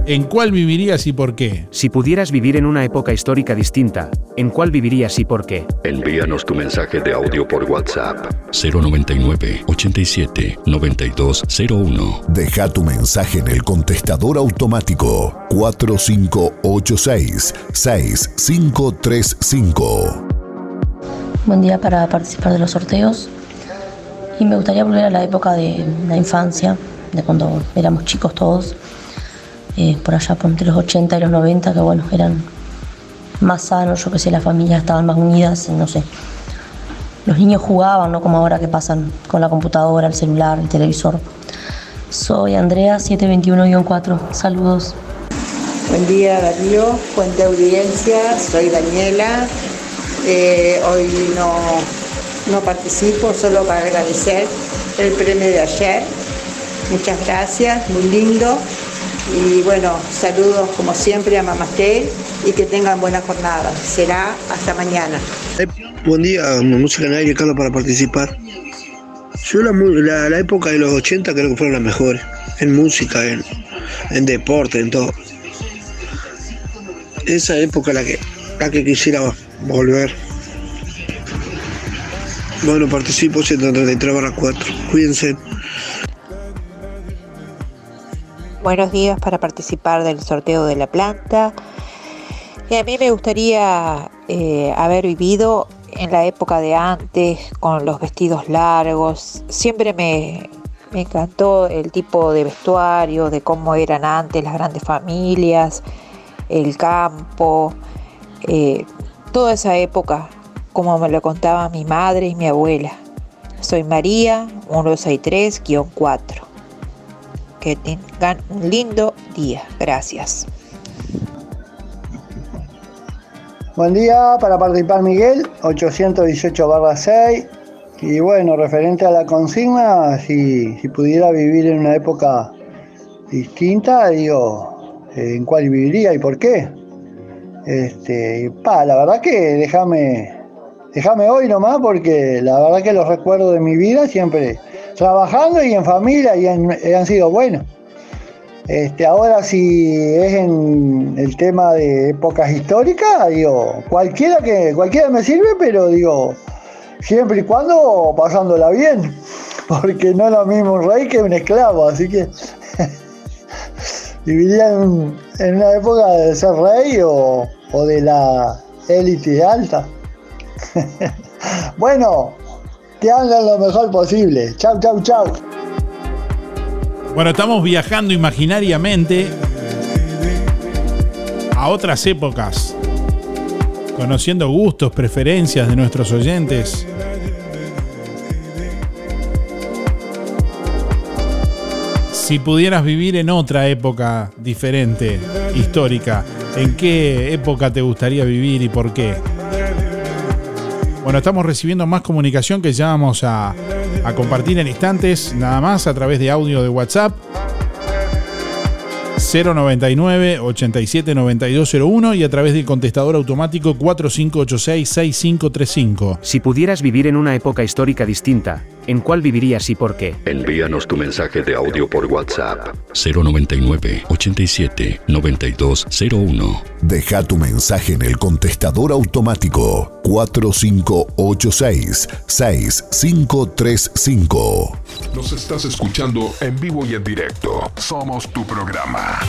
¿en cuál vivirías y por qué? Si pudieras vivir en una época histórica distinta, ¿en cuál vivirías y por qué? Envíanos tu mensaje de audio por WhatsApp 099 87 9201. Deja tu mensaje en el contestador automático 4586 6535. Buen día para participar de los sorteos. Y me gustaría volver a la época de la infancia, de cuando éramos chicos todos, eh, por allá por entre los 80 y los 90, que bueno, eran más sanos, yo que sé, las familias estaban más unidas, no sé. Los niños jugaban, no como ahora que pasan con la computadora, el celular, el televisor. Soy Andrea 721-4. Saludos. Buen día Darío, fuente audiencia, soy Daniela. Eh, hoy no, no participo, solo para agradecer el premio de ayer. Muchas gracias, muy lindo. Y bueno, saludos como siempre a Mamastel y que tengan buena jornada. Será hasta mañana. Buen día, Música en Aire, Carlos, para participar. Yo la, la- la época de los 80 creo que fueron las mejores, en música, en, en deporte, en todo. Esa época la que, la que quisiera volver. Bueno, participo 133 barra 4. Cuídense. Buenos días para participar del sorteo de la planta. A mí me gustaría eh, haber vivido en la época de antes, con los vestidos largos. Siempre me, me encantó el tipo de vestuario, de cómo eran antes las grandes familias, el campo, eh, toda esa época, como me lo contaba mi madre y mi abuela. Soy María, 163-4. Que tengan un lindo día. Gracias. Buen día, para participar Miguel, 818 barra 6. Y bueno, referente a la consigna, si, si pudiera vivir en una época distinta, digo, eh, ¿en cuál viviría y por qué? Este, pa, la verdad que déjame, déjame hoy nomás, porque la verdad que los recuerdos de mi vida siempre trabajando y en familia y han, han sido buenos. Este, ahora si es en el tema de épocas históricas, digo, cualquiera que cualquiera me sirve, pero digo, siempre y cuando pasándola bien, porque no es lo mismo un rey que un esclavo, así que viviría en, en una época de ser rey o, o de la élite alta. bueno, que hagan lo mejor posible. Chau, chau, chau. Bueno, estamos viajando imaginariamente a otras épocas, conociendo gustos, preferencias de nuestros oyentes. Si pudieras vivir en otra época diferente, histórica, ¿en qué época te gustaría vivir y por qué? Bueno, estamos recibiendo más comunicación que ya vamos a, compartir en instantes, nada más a través de audio de WhatsApp. 099 87 9201 y a través del contestador automático 4586 6535. Si pudieras vivir en una época histórica distinta, ¿en cuál vivirías y por qué? Envíanos tu mensaje de audio por WhatsApp 099 87 9201. Deja tu mensaje en el contestador automático 4586 6535. Nos estás escuchando en vivo y en directo. Somos tu programa.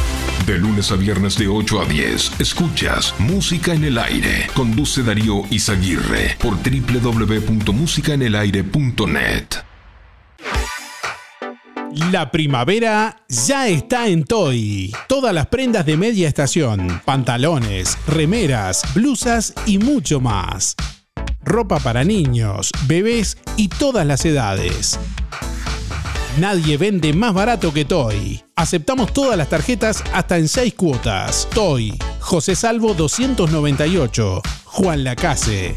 De lunes a viernes de 8 a 10, escuchas Música en el Aire. Conduce Darío Izaguirre por www.musicaenelaire.net. La primavera ya está en Toy. Todas las prendas de media estación, pantalones, remeras, blusas y mucho más. Ropa para niños, bebés y todas las edades. Nadie vende más barato que Toy. Aceptamos todas las tarjetas hasta en 6 cuotas. Toy, José Salvo 298, Juan Lacase.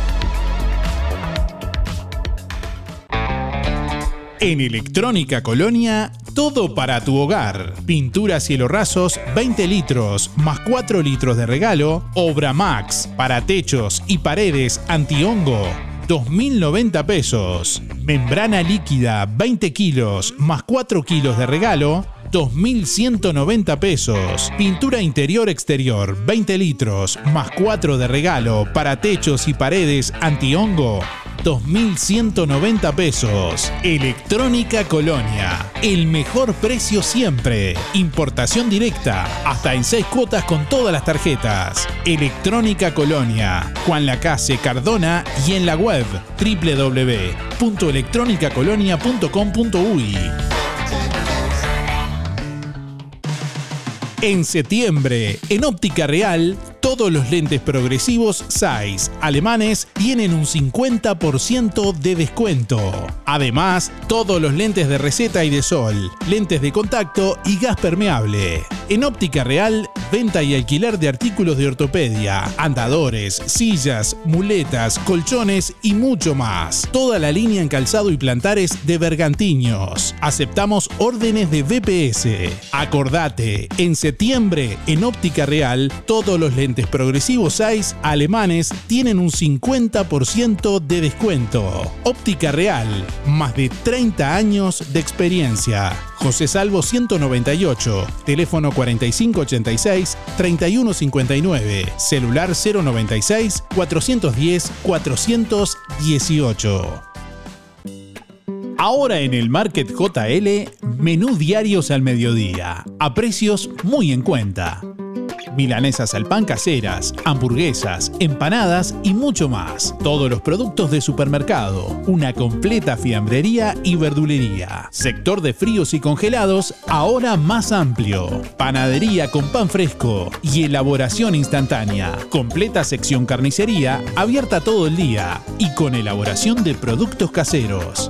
En Electrónica Colonia, todo para tu hogar. Pintura cielo rasos, 20 litros, más 4 litros de regalo. Obra Max, para techos y paredes antihongo, 2.090 pesos. Membrana líquida, 20 kilos, más 4 kilos de regalo. 2.190 pesos. Pintura interior exterior, 20 litros, más 4 de regalo para techos y paredes antihongo, 2.190 pesos. Electrónica Colonia. El mejor precio siempre. Importación directa. Hasta en 6 cuotas con todas las tarjetas. Electrónica Colonia. Juan Lacase Cardona y en la web www.electronicacolonia.com.uy. En septiembre, en Óptica Real, todos los lentes progresivos Zeiss alemanes tienen un 50% de descuento. Además, todos los lentes de receta y de sol, lentes de contacto y gas permeable. En Óptica Real, venta y alquiler de artículos de ortopedia, andadores, sillas, muletas, colchones y mucho más. Toda la línea en calzado y plantares de Bergantiños. Aceptamos órdenes de BPS. Acordate, en septiembre, en Óptica Real, todos los lentes progresivos Zeiss alemanes tienen un 50% de descuento. Óptica Real, más de 30 años de experiencia. José Salvo 198, teléfono 4586-3159, celular 096 410 418. Ahora en el Market JL, menú diarios al mediodía, a precios muy en cuenta milanesas al pan caseras, hamburguesas, empanadas y mucho más. Todos los productos de supermercado, una completa fiambrería y verdulería. Sector de fríos y congelados, ahora más amplio. Panadería con pan fresco y elaboración instantánea. Completa sección carnicería, abierta todo el día y con elaboración de productos caseros.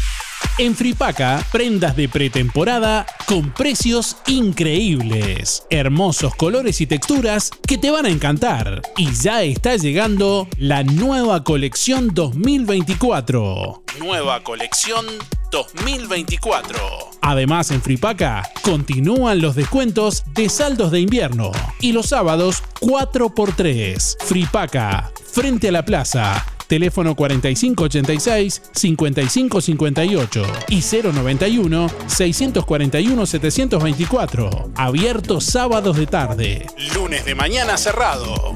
En Fripaca, prendas de pretemporada con precios increíbles. Hermosos colores y texturas que te van a encantar. Y ya está llegando la nueva colección 2024. Nueva colección 2024. Además, en Fripaca continúan los descuentos de saldos de invierno. Y los sábados 4x3. Fripaca, frente a la plaza teléfono 4586-5558 y 091-641-724. Abierto sábados de tarde. Lunes de mañana cerrado.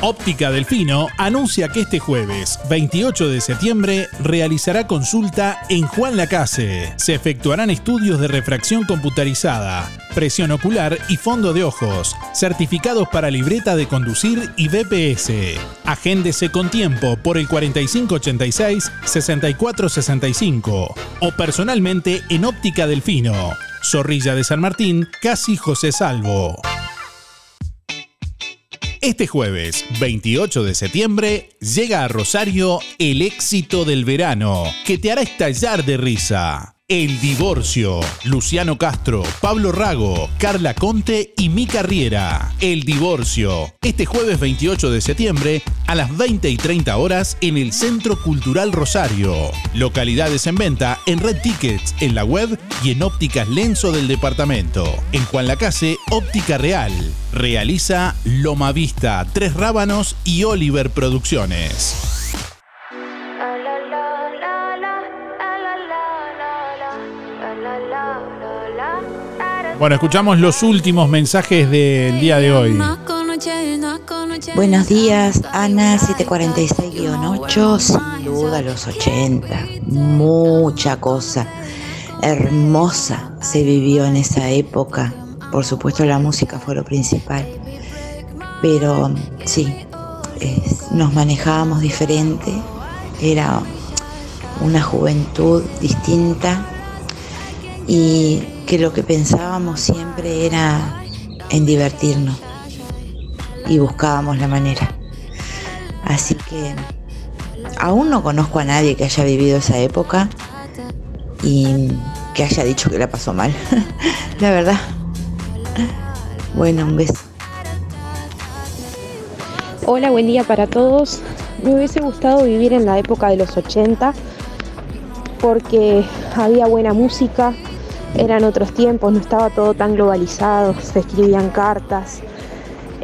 Óptica Delfino anuncia que este jueves 28 de septiembre realizará consulta en Juan Lacase. Se efectuarán estudios de refracción computarizada, presión ocular y fondo de ojos, certificados para libreta de conducir y BPS. Agéndese con tiempo por el 4586-6465 o personalmente en Óptica Delfino. Zorrilla de San Martín, casi José Salvo. Este jueves, 28 de septiembre, llega a Rosario el éxito del verano, que te hará estallar de risa. El divorcio. Luciano Castro, Pablo Rago, Carla Conte y Mi Carriera. El divorcio. Este jueves 28 de septiembre a las 20 y 30 horas en el Centro Cultural Rosario. Localidades en venta en Red Tickets, en la web y en ópticas Lenzo del departamento. En Juan Lacase, Óptica Real. Realiza Loma Vista, Tres Rábanos y Oliver Producciones. Bueno, escuchamos los últimos mensajes del día de hoy. Buenos días, Ana 746-8, sin duda los 80, mucha cosa hermosa se vivió en esa época. Por supuesto la música fue lo principal, pero sí, nos manejábamos diferente, era una juventud distinta. Y que lo que pensábamos siempre era en divertirnos y buscábamos la manera. Así que aún no conozco a nadie que haya vivido esa época y que haya dicho que la pasó mal. la verdad. Bueno, un beso. Hola, buen día para todos. Me hubiese gustado vivir en la época de los 80 porque había buena música, eran otros tiempos, no estaba todo tan globalizado, se escribían cartas,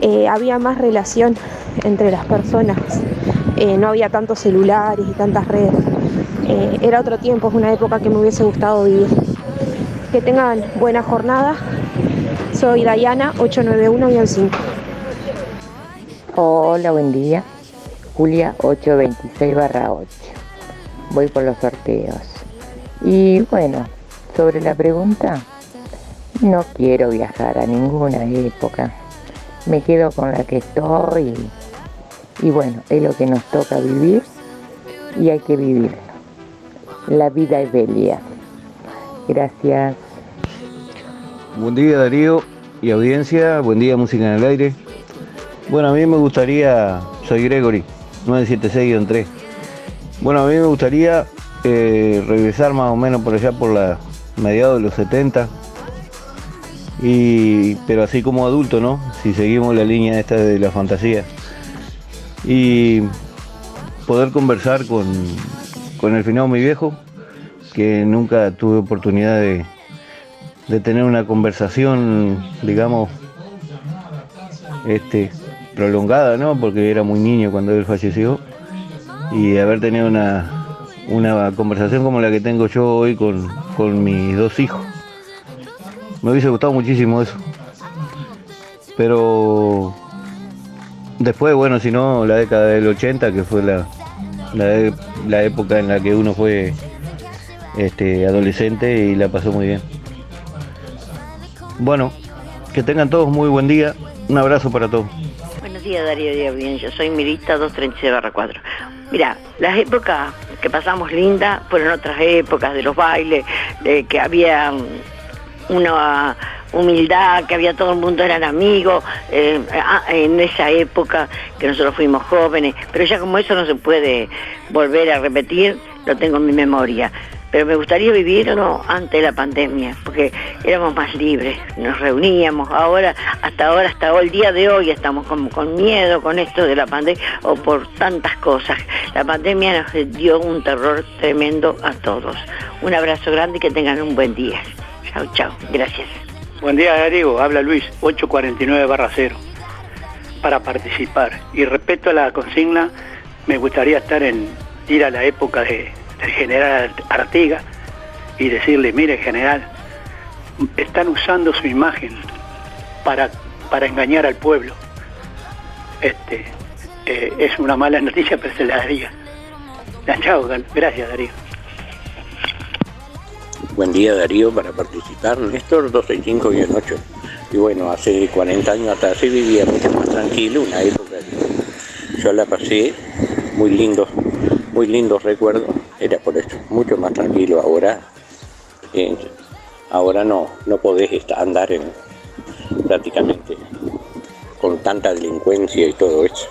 eh, había más relación entre las personas, eh, no había tantos celulares y tantas redes. Eh, era otro tiempo, es una época que me hubiese gustado vivir. Que tengan buena jornada. Soy Dayana 891-5. Hola, buen día. Julia 826 barra 8. Voy por los sorteos. Y bueno, sobre la pregunta, no quiero viajar a ninguna época. Me quedo con la que estoy. Y bueno, es lo que nos toca vivir y hay que vivirlo. La vida es bella. Gracias. Buen día Darío y audiencia, buen día Música en el Aire. Bueno, a mí me gustaría, soy Gregory, 976-3. Bueno, a mí me gustaría eh, regresar más o menos por allá por la mediados de los 70. Y, pero así como adulto, ¿no? Si seguimos la línea esta de la fantasía. Y poder conversar con, con el finado mi viejo, que nunca tuve oportunidad de, de tener una conversación, digamos, este, prolongada, ¿no? Porque era muy niño cuando él falleció. Y haber tenido una, una conversación como la que tengo yo hoy con, con mis dos hijos. Me hubiese gustado muchísimo eso. Pero Después, bueno, si no, la década del 80, que fue la, la, la época en la que uno fue este, adolescente y la pasó muy bien. Bueno, que tengan todos muy buen día. Un abrazo para todos. Buenos días, Darío de Audiencia. Soy Mirita 236 4. Mira, las épocas que pasamos lindas fueron otras épocas de los bailes, de que había una humildad, que había todo el mundo eran amigos, eh, ah, en esa época que nosotros fuimos jóvenes, pero ya como eso no se puede volver a repetir, lo tengo en mi memoria pero me gustaría vivirlo antes de la pandemia, porque éramos más libres, nos reuníamos, ahora, hasta ahora, hasta el día de hoy estamos con, con miedo con esto de la pandemia o por tantas cosas. La pandemia nos dio un terror tremendo a todos. Un abrazo grande y que tengan un buen día. Chao, chao. Gracias. Buen día, Darío. Habla Luis, 849 barra 0, para participar. Y respecto a la consigna, me gustaría estar en ir a la época de el general Artiga y decirle, mire general, están usando su imagen para, para engañar al pueblo. Este, eh, es una mala noticia, pero se la daría. Chao, gracias Darío. Buen día Darío, para participar, Néstor 265-8. Y bueno, hace 40 años atrás se vivía mucho más tranquilo, una época yo la pasé muy lindo, muy lindos recuerdos era por eso, mucho más tranquilo ahora. Eh, ahora no, no podés andar en, prácticamente con tanta delincuencia y todo eso.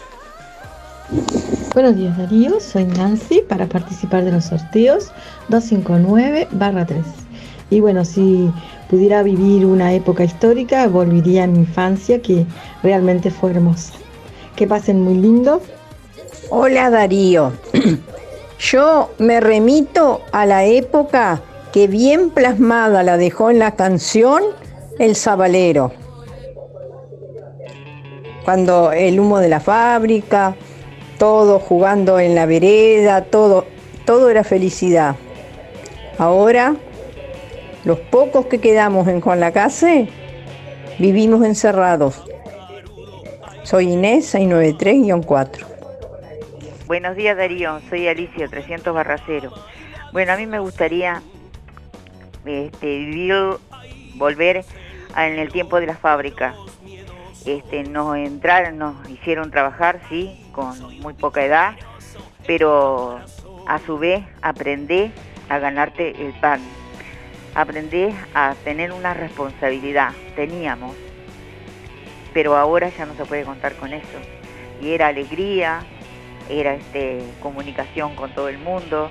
Buenos días Darío, soy Nancy para participar de los sorteos 259-3. Y bueno, si pudiera vivir una época histórica, volvería a mi infancia que realmente fue hermosa. Que pasen muy lindo. Hola Darío, Yo me remito a la época que bien plasmada la dejó en la canción El Zabalero. Cuando el humo de la fábrica, todo jugando en la vereda, todo, todo era felicidad. Ahora, los pocos que quedamos en Juan Lacase, vivimos encerrados. Soy Inés 693-4. Buenos días Darío, soy Alicia 300 Barracero. Bueno, a mí me gustaría este, volver en el tiempo de la fábrica. Este, nos entraron, nos hicieron trabajar, sí, con muy poca edad, pero a su vez aprendí a ganarte el pan. Aprendí a tener una responsabilidad, teníamos, pero ahora ya no se puede contar con eso. Y era alegría, era este, comunicación con todo el mundo.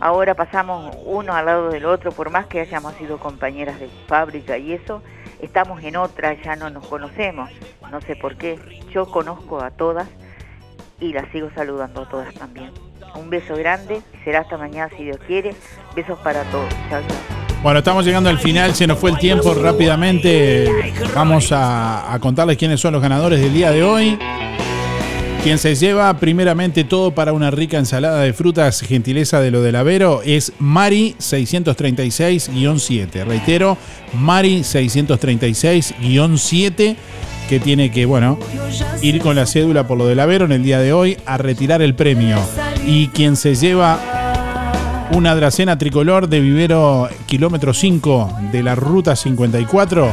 Ahora pasamos uno al lado del otro, por más que hayamos sido compañeras de fábrica y eso, estamos en otra, ya no nos conocemos. No sé por qué. Yo conozco a todas y las sigo saludando a todas también. Un beso grande, será hasta mañana si Dios quiere. Besos para todos. Chao, Bueno, estamos llegando al final, se nos fue el tiempo rápidamente. Vamos a contarles quiénes son los ganadores del día de hoy. Quien se lleva primeramente todo para una rica ensalada de frutas, gentileza de lo del Avero, es Mari 636-7. Reitero, Mari 636-7, que tiene que, bueno, ir con la cédula por lo del Avero en el día de hoy a retirar el premio. Y quien se lleva una dracena tricolor de vivero kilómetro 5 de la ruta 54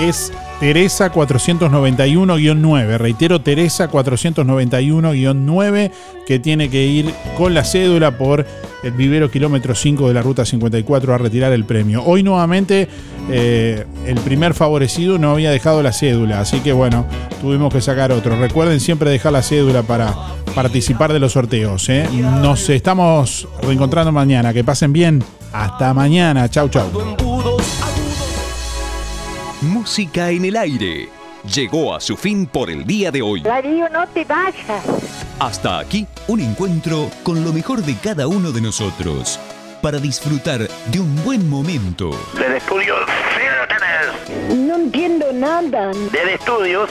es Teresa 491-9. Reitero, Teresa 491-9 que tiene que ir con la cédula por el vivero kilómetro 5 de la ruta 54 a retirar el premio. Hoy nuevamente eh, el primer favorecido no había dejado la cédula, así que bueno, tuvimos que sacar otro. Recuerden siempre dejar la cédula para participar de los sorteos. ¿eh? Nos estamos reencontrando mañana. Que pasen bien. Hasta mañana. Chau, chau. Música en el aire. Llegó a su fin por el día de hoy. Darío, no te vayas. Hasta aquí, un encuentro con lo mejor de cada uno de nosotros. Para disfrutar de un buen momento. Del estudio, sí lo tenés. No entiendo nada. Del estudios,